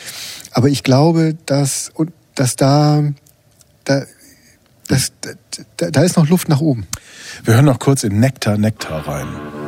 Aber ich glaube, dass, und, dass da, da, das, da, da ist noch Luft nach oben. Wir hören noch kurz in Nektar, Nektar rein.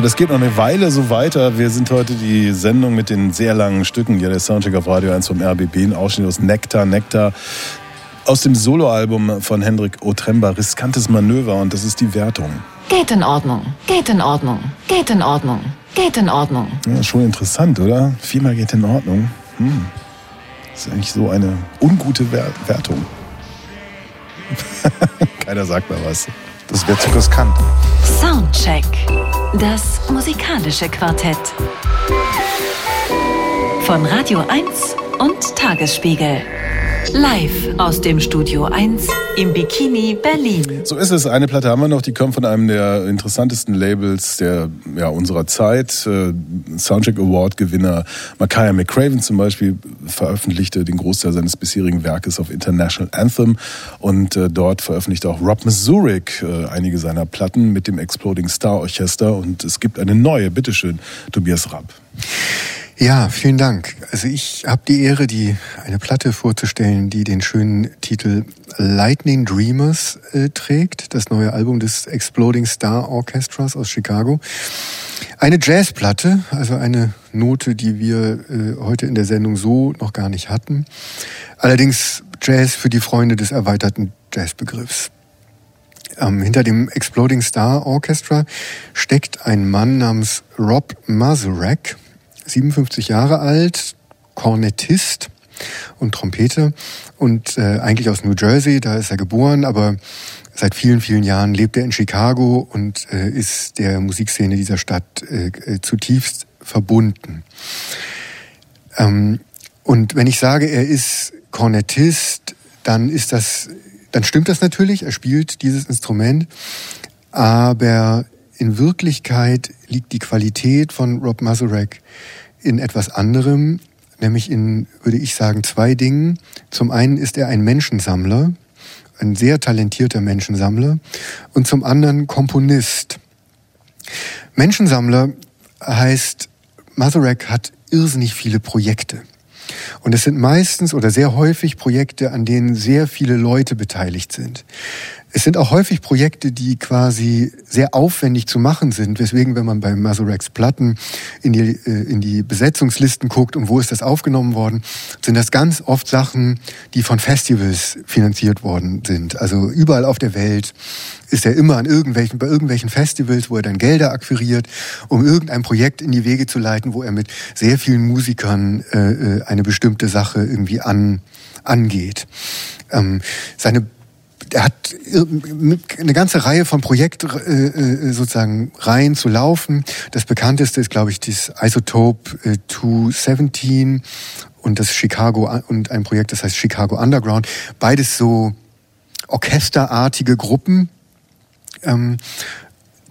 Ja, das geht noch eine Weile so weiter. Wir sind heute die Sendung mit den sehr langen Stücken. Ja, der Soundcheck auf Radio 1 vom RBB, ein Ausschnitt aus Nektar, Nektar. Aus dem Soloalbum von Hendrik Otremba, Riskantes Manöver und das ist die Wertung. Geht in Ordnung. Geht in Ordnung. Geht in Ordnung. Geht in Ordnung. Ja, schon interessant, oder? Viermal geht in Ordnung. Hm. Das ist eigentlich so eine ungute Wer Wertung. <laughs> Keiner sagt mal was. Das wäre zu riskant. Soundcheck. Das musikalische Quartett. Von Radio 1 und Tagesspiegel. Live aus dem Studio 1 im Bikini Berlin. So ist es. Eine Platte haben wir noch, die kommt von einem der interessantesten Labels der, ja, unserer Zeit. Äh, Soundcheck Award Gewinner Makaya McCraven zum Beispiel veröffentlichte den Großteil seines bisherigen Werkes auf International Anthem und äh, dort veröffentlichte auch Rob Mazurik äh, einige seiner Platten mit dem Exploding Star Orchester und es gibt eine neue. Bitteschön, Tobias Rapp. Ja, vielen Dank. Also ich habe die Ehre, die eine Platte vorzustellen, die den schönen Titel Lightning Dreamers äh, trägt, das neue Album des Exploding Star Orchestras aus Chicago. Eine Jazzplatte, also eine Note, die wir äh, heute in der Sendung so noch gar nicht hatten. Allerdings Jazz für die Freunde des erweiterten Jazzbegriffs. Ähm, hinter dem Exploding Star Orchestra steckt ein Mann namens Rob Mazurek, 57 Jahre alt, Kornettist und Trompete und äh, eigentlich aus New Jersey, da ist er geboren, aber seit vielen, vielen Jahren lebt er in Chicago und äh, ist der Musikszene dieser Stadt äh, äh, zutiefst verbunden. Ähm, und wenn ich sage, er ist Kornettist, dann ist das, dann stimmt das natürlich, er spielt dieses Instrument, aber in Wirklichkeit liegt die Qualität von Rob Mazurek in etwas anderem, nämlich in, würde ich sagen, zwei Dingen. Zum einen ist er ein Menschensammler, ein sehr talentierter Menschensammler, und zum anderen Komponist. Menschensammler heißt, Mazurek hat irrsinnig viele Projekte. Und es sind meistens oder sehr häufig Projekte, an denen sehr viele Leute beteiligt sind. Es sind auch häufig Projekte, die quasi sehr aufwendig zu machen sind, weswegen, wenn man bei Mazurex Platten in die, äh, in die Besetzungslisten guckt und wo ist das aufgenommen worden, sind das ganz oft Sachen, die von Festivals finanziert worden sind. Also überall auf der Welt ist er immer an irgendwelchen, bei irgendwelchen Festivals, wo er dann Gelder akquiriert, um irgendein Projekt in die Wege zu leiten, wo er mit sehr vielen Musikern äh, äh eine bestimmte Sache irgendwie an, angeht. Ähm, seine er hat eine ganze Reihe von Projekt äh, äh, sozusagen Reihen zu laufen. Das bekannteste ist, glaube ich, das Isotope äh, 217 und das Chicago und ein Projekt, das heißt Chicago Underground. Beides so orchesterartige Gruppen, ähm,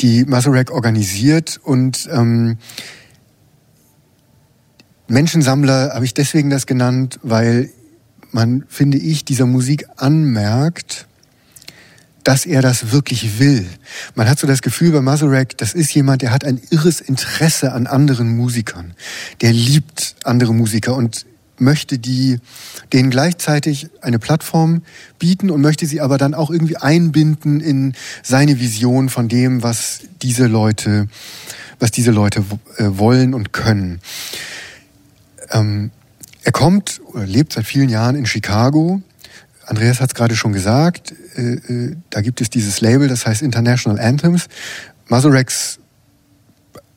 die Mazurek organisiert und ähm, Menschensammler habe ich deswegen das genannt, weil man, finde ich, dieser Musik anmerkt, dass er das wirklich will. Man hat so das Gefühl bei Mazurek, das ist jemand, der hat ein irres Interesse an anderen Musikern. Der liebt andere Musiker und möchte die, denen gleichzeitig eine Plattform bieten und möchte sie aber dann auch irgendwie einbinden in seine Vision von dem, was diese Leute, was diese Leute äh, wollen und können. Ähm, er kommt oder lebt seit vielen Jahren in Chicago. Andreas hat es gerade schon gesagt, äh, äh, da gibt es dieses Label, das heißt International Anthems. Mazurex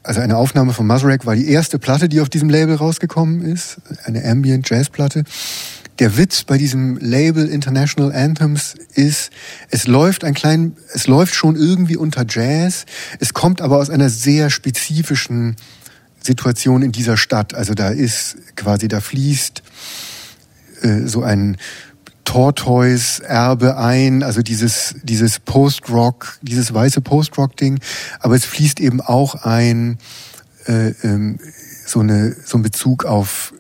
also eine Aufnahme von Mazurek war die erste Platte, die auf diesem Label rausgekommen ist, eine Ambient Jazz Platte. Der Witz bei diesem Label International Anthems ist, es läuft ein klein, es läuft schon irgendwie unter Jazz, es kommt aber aus einer sehr spezifischen Situation in dieser Stadt. Also da ist quasi, da fließt äh, so ein Tortoise-Erbe ein, also dieses, dieses Post-Rock, dieses weiße Post-Rock-Ding, aber es fließt eben auch ein, äh, ähm, so, eine, so ein Bezug auf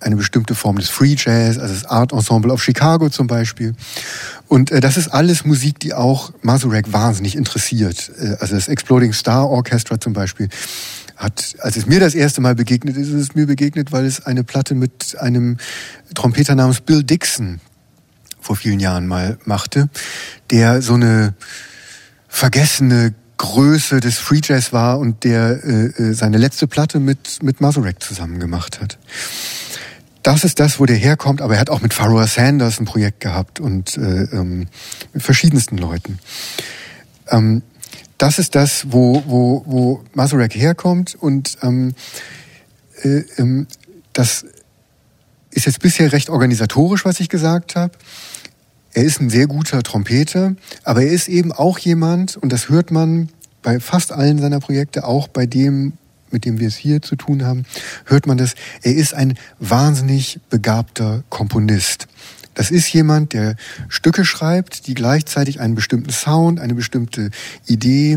eine bestimmte Form des Free Jazz, also das Art Ensemble of Chicago zum Beispiel. Und äh, das ist alles Musik, die auch Mazurek wahnsinnig interessiert. Äh, also das Exploding Star Orchestra zum Beispiel hat, als es mir das erste Mal begegnet ist, ist es mir begegnet, weil es eine Platte mit einem Trompeter namens Bill Dixon vor vielen Jahren mal machte, der so eine vergessene Größe des Free Jazz war und der äh, äh, seine letzte Platte mit, mit Mazurek zusammen gemacht hat. Das ist das, wo der herkommt, aber er hat auch mit Pharoah Sanders ein Projekt gehabt und äh, ähm, mit verschiedensten Leuten. Ähm, das ist das, wo, wo, wo Mazurek herkommt und ähm, äh, ähm, das ist jetzt bisher recht organisatorisch, was ich gesagt habe. Er ist ein sehr guter Trompeter, aber er ist eben auch jemand, und das hört man bei fast allen seiner Projekte, auch bei dem, mit dem wir es hier zu tun haben, hört man das, er ist ein wahnsinnig begabter Komponist. Das ist jemand, der Stücke schreibt, die gleichzeitig einen bestimmten Sound, eine bestimmte Idee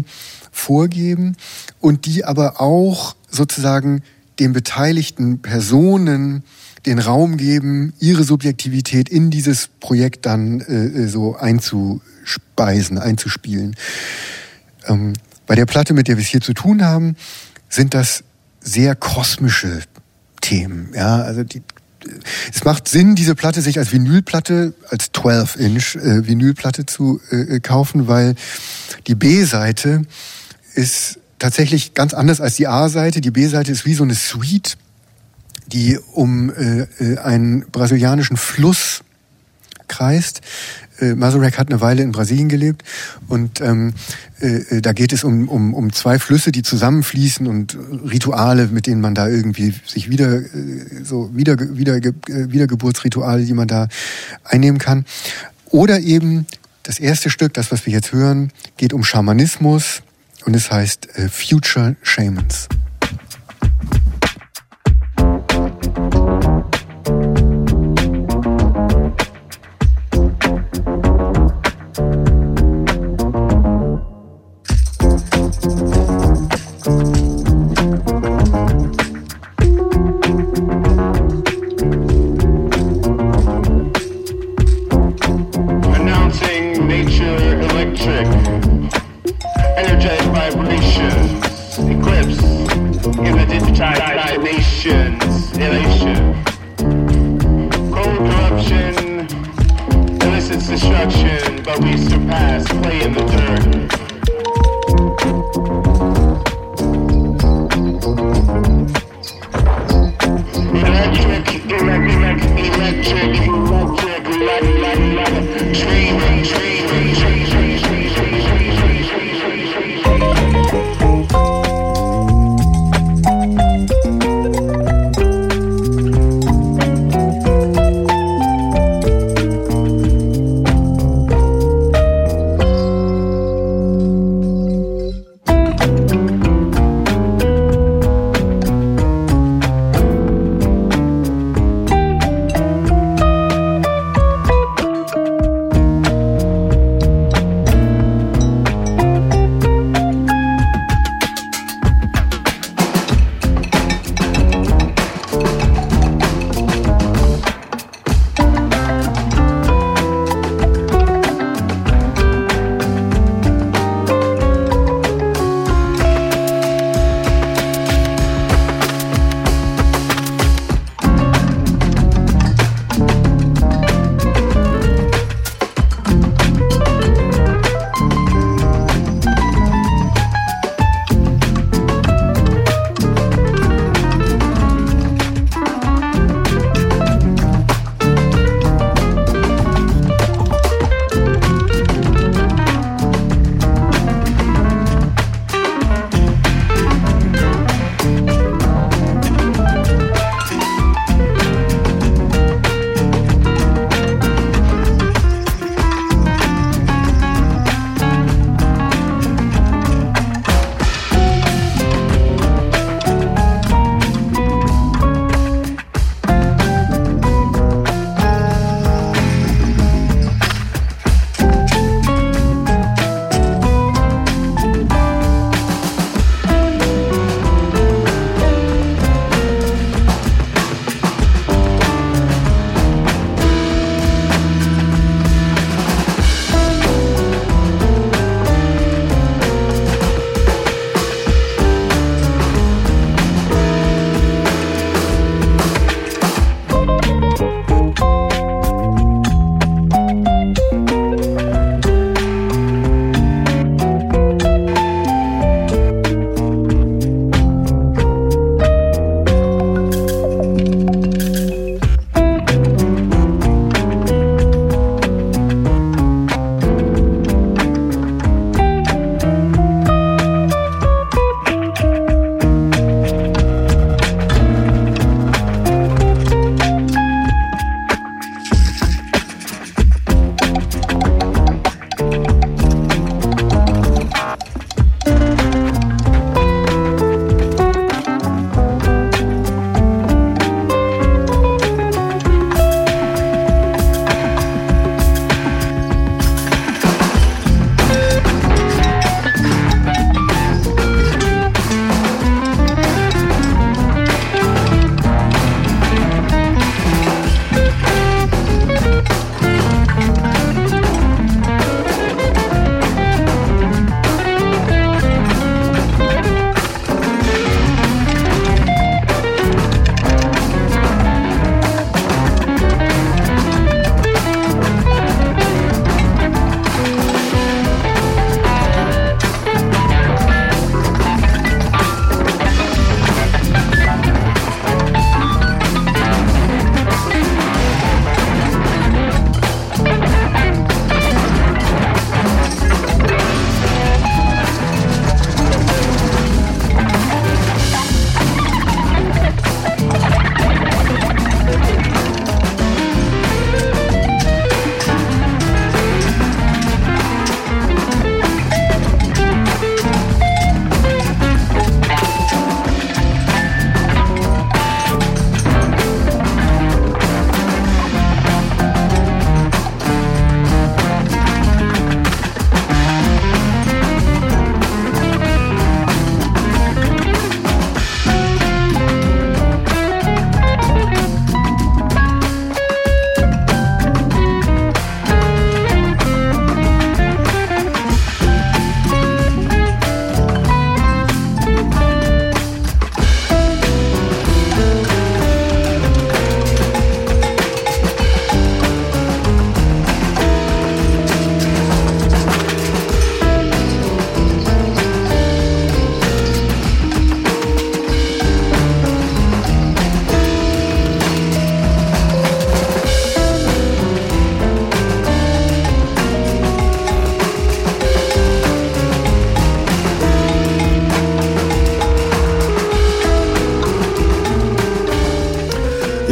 vorgeben und die aber auch sozusagen den beteiligten Personen den Raum geben, ihre Subjektivität in dieses Projekt dann äh, so einzuspeisen, einzuspielen. Ähm, bei der Platte, mit der wir es hier zu tun haben, sind das sehr kosmische Themen. Ja, also die, es macht Sinn, diese Platte sich als Vinylplatte, als 12-Inch äh, Vinylplatte zu äh, kaufen, weil die B-Seite ist tatsächlich ganz anders als die A-Seite. Die B-Seite ist wie so eine Suite, die um äh, äh einen brasilianischen Fluss kreist. Äh, Mazurek hat eine Weile in Brasilien gelebt und ähm, äh, äh, da geht es um, um, um zwei Flüsse, die zusammenfließen und Rituale, mit denen man da irgendwie sich wieder äh, so wieder, wieder, äh, Wiedergeburtsrituale, die man da einnehmen kann. Oder eben das erste Stück, das was wir jetzt hören, geht um Schamanismus und es heißt äh, Future Shamans. Nations. Elation. Cold corruption. Elicits destruction. But we surpass. Play in the dirt. Electric, electric, electric, electric, electric, dreaming, dreaming, dreaming,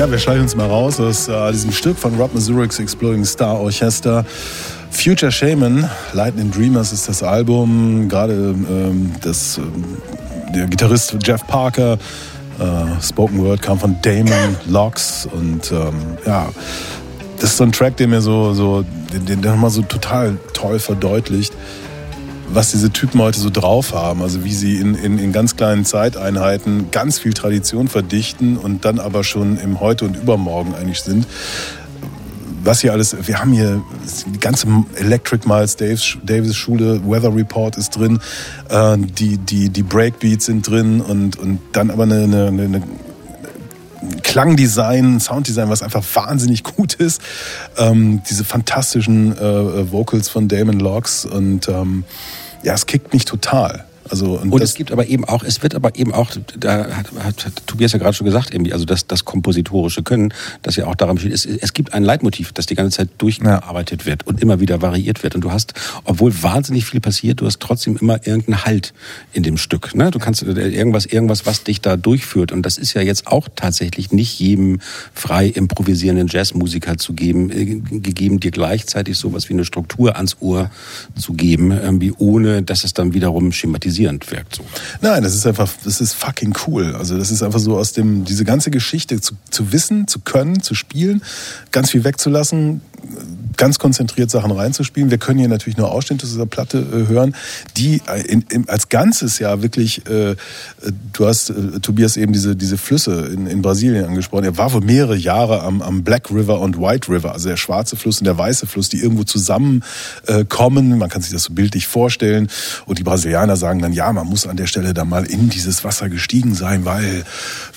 Ja, wir schleichen uns mal raus aus äh, diesem Stück von Rob Mazurik's Exploding Star Orchester. Future Shaman, Lightning Dreamers ist das Album. Gerade ähm, das, ähm, der Gitarrist Jeff Parker, äh, Spoken Word kam von Damon Locks und ähm, ja, das ist so ein Track, der mir so, so den, den, nochmal so total toll verdeutlicht, was diese Typen heute so drauf haben. Also wie sie in, in, in ganz kleinen Zeiteinheiten ganz viel Tradition verdichten und dann aber schon im Heute und Übermorgen eigentlich sind. Was hier alles, wir haben hier die ganze Electric Miles Davis, Davis Schule, Weather Report ist drin, äh, die, die, die Breakbeats sind drin und, und dann aber eine, eine, eine Klangdesign, Sounddesign, was einfach wahnsinnig gut ist. Ähm, diese fantastischen äh, Vocals von Damon Locks und ähm, ja, es kickt mich total. Also, und, und es gibt aber eben auch, es wird aber eben auch, da hat, hat, hat Tobias ja gerade schon gesagt, irgendwie, also das, das kompositorische Können, das ja auch daran besteht, es, es gibt ein Leitmotiv, das die ganze Zeit durchgearbeitet wird und immer wieder variiert wird. Und du hast, obwohl wahnsinnig viel passiert, du hast trotzdem immer irgendeinen Halt in dem Stück. Ne? Du kannst äh, irgendwas, irgendwas, was dich da durchführt. Und das ist ja jetzt auch tatsächlich nicht jedem frei improvisierenden Jazzmusiker zu geben, äh, gegeben, dir gleichzeitig sowas wie eine Struktur ans Ohr zu geben, irgendwie, ohne dass es dann wiederum schematisiert wirkt. So. Nein, das ist einfach, das ist fucking cool. Also das ist einfach so aus dem, diese ganze Geschichte zu, zu wissen, zu können, zu spielen, ganz viel wegzulassen, ganz konzentriert Sachen reinzuspielen. Wir können hier natürlich nur Ausschnitte aus dieser Platte äh, hören, die äh, in, in, als Ganzes ja wirklich, äh, du hast äh, Tobias eben diese, diese Flüsse in, in Brasilien angesprochen. Er war wohl mehrere Jahre am, am Black River und White River, also der schwarze Fluss und der weiße Fluss, die irgendwo zusammenkommen. Äh, man kann sich das so bildlich vorstellen. Und die Brasilianer sagen dann, ja, man muss an der Stelle da mal in dieses Wasser gestiegen sein, weil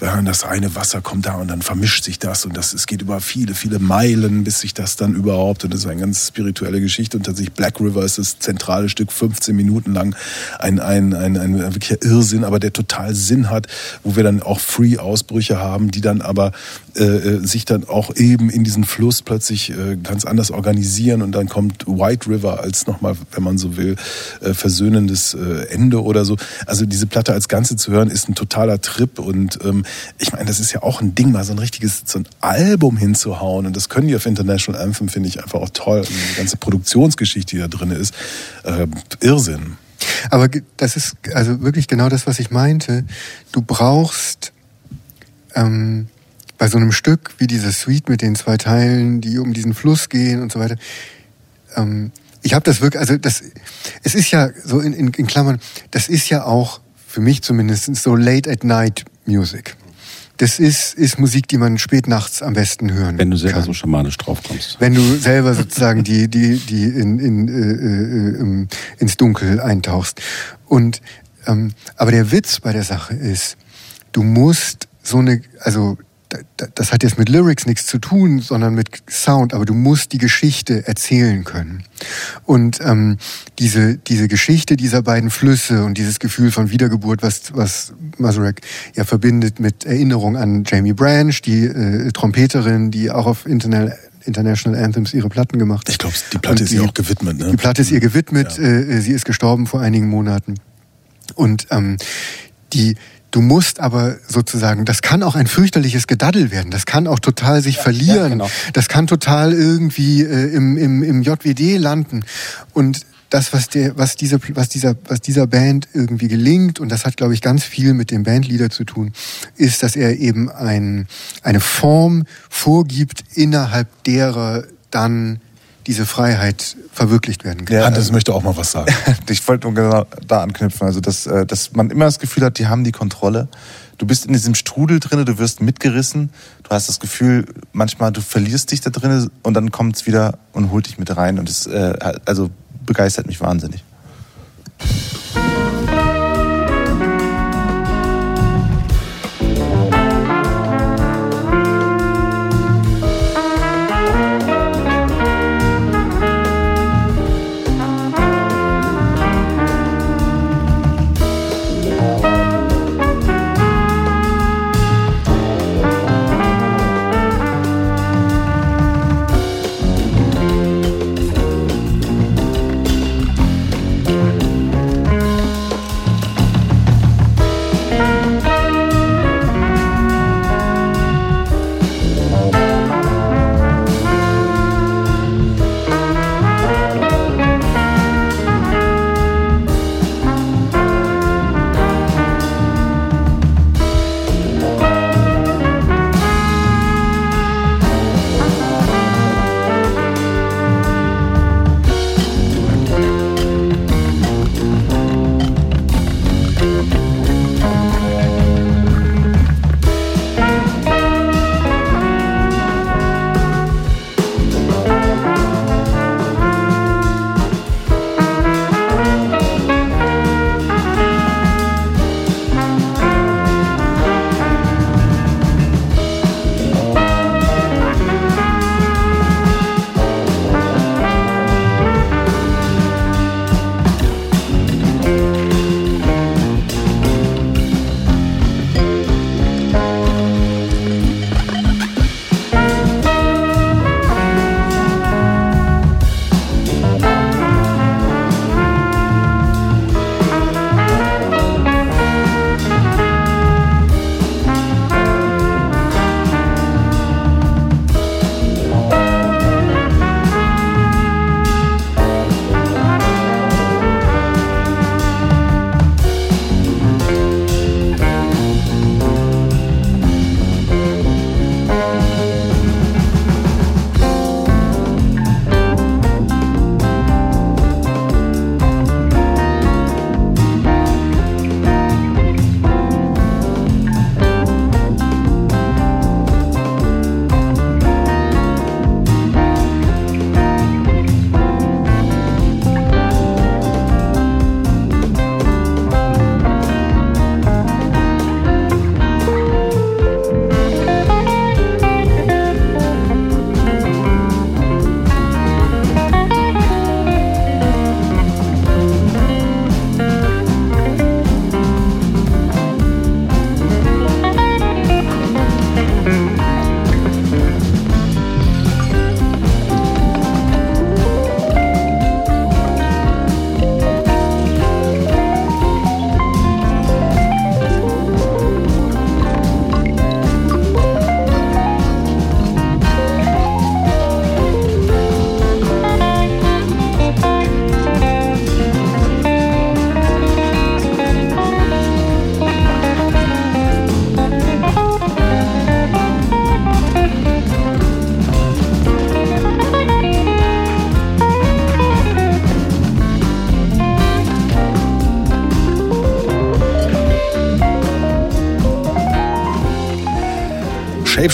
wenn das eine Wasser kommt da und dann vermischt sich das und das, es geht über viele, viele Meilen, bis sich das dann überhaupt und das ist eine ganz spirituelle Geschichte und tatsächlich Black River ist das zentrale Stück, 15 Minuten lang, ein, ein, ein, ein wirklicher Irrsinn, aber der total Sinn hat, wo wir dann auch Free-Ausbrüche haben, die dann aber äh, äh, sich dann auch eben in diesen Fluss plötzlich äh, ganz anders organisieren und dann kommt White River als nochmal, wenn man so will, äh, versöhnendes äh, Oder so. Also diese Platte als Ganze zu hören, ist ein totaler Trip und ähm, ich meine, das ist ja auch ein Ding, mal so ein richtiges so ein Album hinzuhauen und das können die auf International Anthem, finde ich einfach auch toll. Und die ganze Produktionsgeschichte, die da drin ist, äh, Irrsinn. Aber das ist also wirklich genau das, was ich meinte. Du brauchst ähm, bei so einem Stück wie diese Suite mit den zwei Teilen, die um diesen Fluss gehen und so weiter. Ähm, ich habe das wirklich, also das, es ist ja so in, in, in Klammern, das ist ja auch für mich zumindest so Late at Night Music. Das ist, ist Musik, die man spät nachts am besten hören Wenn du selber kann. so schamanisch drauf kommst. Wenn du selber sozusagen die, die, die in, in, äh, äh, ähm, ins Dunkel eintauchst. Und ähm, aber der Witz bei der Sache ist, du musst so eine, also das hat jetzt mit Lyrics nichts zu tun, sondern mit Sound, aber du musst die Geschichte erzählen können. Und ähm, diese, diese Geschichte dieser beiden Flüsse und dieses Gefühl von Wiedergeburt, was, was Mazurek ja verbindet mit Erinnerung an Jamie Branch, die äh, Trompeterin, die auch auf International International Anthems ihre Platten gemacht hat. Ich glaube, die Platte Und ist ihr auch gewidmet. Ne? Die Platte ist ihr gewidmet. Äh, sie ist gestorben vor einigen Monaten. Und ähm, die, du musst aber sozusagen, das kann auch ein fürchterliches Gedaddel werden. Das kann auch total sich verlieren. genau. Das kann total irgendwie äh, im, im, im JWD landen. Und das, was der, was diese, was dieser, was dieser Band irgendwie gelingt, und das hat, glaube ich, ganz viel mit dem Bandleader zu tun, ist, dass er eben ein, eine Form vorgibt, innerhalb derer dann diese Freiheit verwirklicht werden kann. Ja, Hannes möchte auch mal was sagen. <laughs> Ich wollte nur genau da anknüpfen, also dass, äh, dass man immer das Gefühl hat, die haben die Kontrolle. Du bist in diesem Strudel drinne, du wirst mitgerissen, du hast das Gefühl, manchmal du verlierst dich da drinne und dann kommt's wieder und holt dich mit rein und es äh, also begeistert mich wahnsinnig.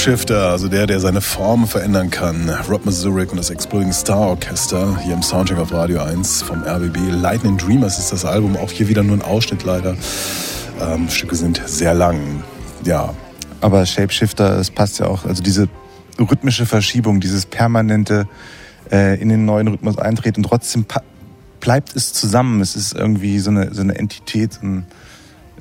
Shapeshifter, also der, der seine Form verändern kann. Rob Mazurek und das Exploding Star Orchester hier im Soundtrack auf Radio 1 vom RBB. Lightning Dreamers ist das Album, auch hier wieder nur ein Ausschnitt leider. Ähm, Stücke sind sehr lang. Ja, Aber Shapeshifter, es passt ja auch, also diese rhythmische Verschiebung, dieses permanente äh, in den neuen Rhythmus eintreten, trotzdem bleibt es zusammen. Es ist irgendwie so eine, so eine Entität. Und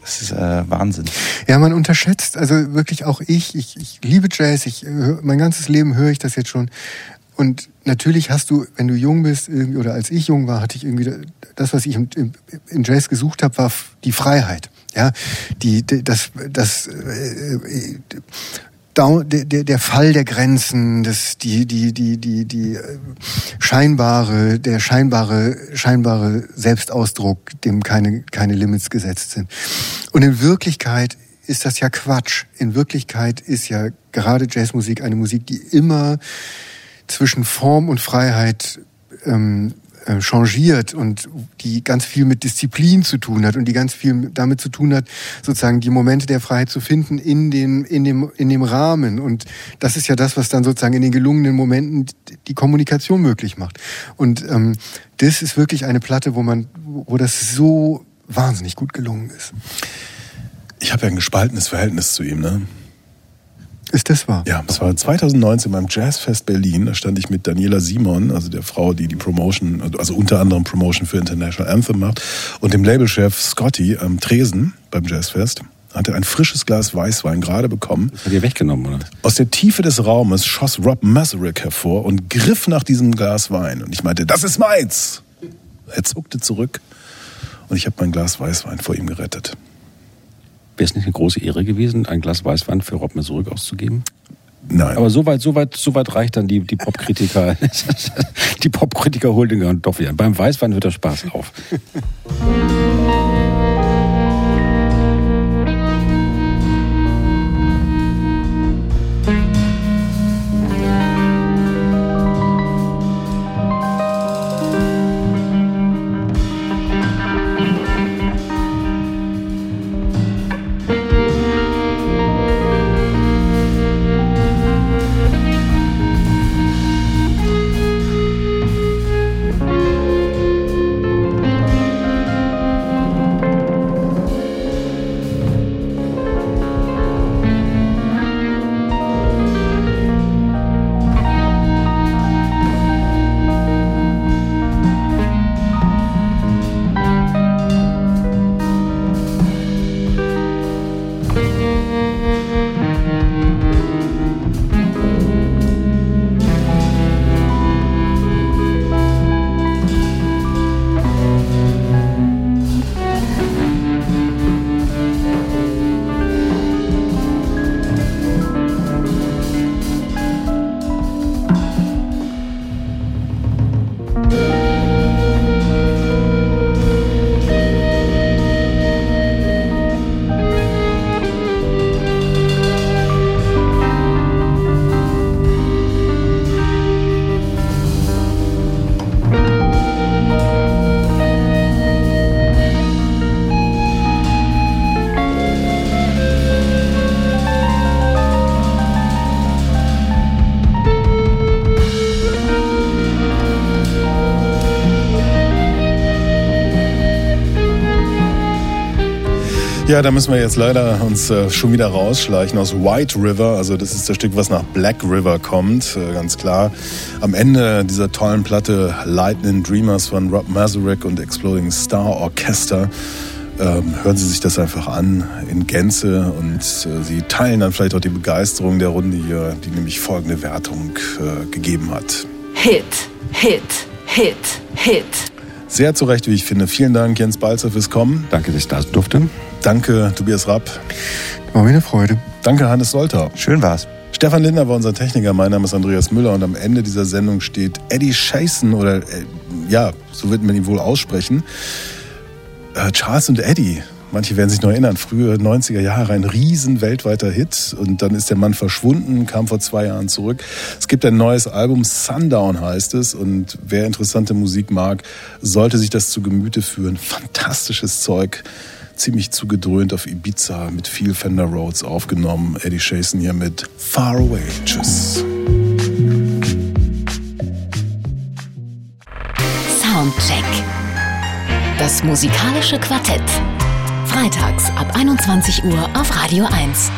es ist äh, Wahnsinn. Ja, man unterschätzt, also wirklich auch ich, ich, ich liebe Jazz, ich, äh, mein ganzes Leben höre ich das jetzt schon. Und natürlich hast du, wenn du jung bist, oder als ich jung war, hatte ich irgendwie das, was ich in Jazz gesucht habe, war die Freiheit. Ja, die, das, das, äh, äh, Down, der, der, der Fall der Grenzen, das, die, die, die, die, die äh, scheinbare, der scheinbare, scheinbare Selbstausdruck, dem keine, keine Limits gesetzt sind. Und in Wirklichkeit ist das ja Quatsch. In Wirklichkeit ist ja gerade Jazzmusik eine Musik, die immer zwischen Form und Freiheit ähm, äh, changiert und die ganz viel mit Disziplin zu tun hat und die ganz viel damit zu tun hat, sozusagen die Momente der Freiheit zu finden in dem, in dem, in dem Rahmen. Und das ist ja das, was dann sozusagen in den gelungenen Momenten die Kommunikation möglich macht. Und ähm, das ist wirklich eine Platte, wo man, wo das so wahnsinnig gut gelungen ist. Ich habe ja ein gespaltenes Verhältnis zu ihm, ne? Ist das wahr? Ja, das war 2019 beim Jazzfest Berlin. Da stand ich mit Daniela Simon, also der Frau, die die Promotion, also unter anderem Promotion für International Anthem macht, und dem Labelchef Scotty am Tresen beim Jazzfest. Hatte ein frisches Glas Weißwein gerade bekommen. Das hat ihr weggenommen, oder? Aus der Tiefe des Raumes schoss Rob Mazurek hervor und griff nach diesem Glas Wein. Und ich meinte, das ist meins. Er zuckte zurück und ich habe mein Glas Weißwein vor ihm gerettet. Wäre es nicht eine große Ehre gewesen, ein Glas Weißwein für Rob Mazurek auszugeben? Nein. Aber soweit, soweit, soweit reicht dann die, die Popkritiker, <laughs> die Popkritiker holen den doch wieder. Beim Weißwein hört der Spaß auf. <laughs> Ja, da müssen wir jetzt leider uns äh, schon wieder rausschleichen aus White River. Also das ist das Stück, was nach Black River kommt, äh, ganz klar. Am Ende dieser tollen Platte Lightning Dreamers von Rob Mazurek und Exploding Star Orchester. Ähm, hören Sie sich das einfach an in Gänze und äh, Sie teilen dann vielleicht auch die Begeisterung der Runde hier, die nämlich folgende Wertung äh, gegeben hat. Hit, Hit, Hit, Hit. Sehr zu Recht, wie ich finde. Vielen Dank, Jens Balzer, fürs Kommen. Danke, dass ich da durfte. Danke, Tobias Rapp. War mir eine Freude. Danke, Hannes Soltau. Schön war's. Stefan Lindner war unser Techniker, mein Name ist Andreas Müller und am Ende dieser Sendung steht Eddie Chasen oder äh, ja, so wird man ihn wohl aussprechen. Äh, Charles und Eddie, manche werden sich noch erinnern, frühe 90er Jahre, ein riesen weltweiter Hit und dann ist der Mann verschwunden, kam vor zwei Jahren zurück. Es gibt ein neues Album, Sundown heißt es und wer interessante Musik mag, sollte sich das zu Gemüte führen. Fantastisches Zeug. Ziemlich zugedröhnt auf Ibiza mit viel Fender Rhodes aufgenommen. Eddie Shason hier mit Far Away. Tschüss. Soundcheck. Das musikalische Quartett. Freitags ab 21 Uhr auf Radio 1.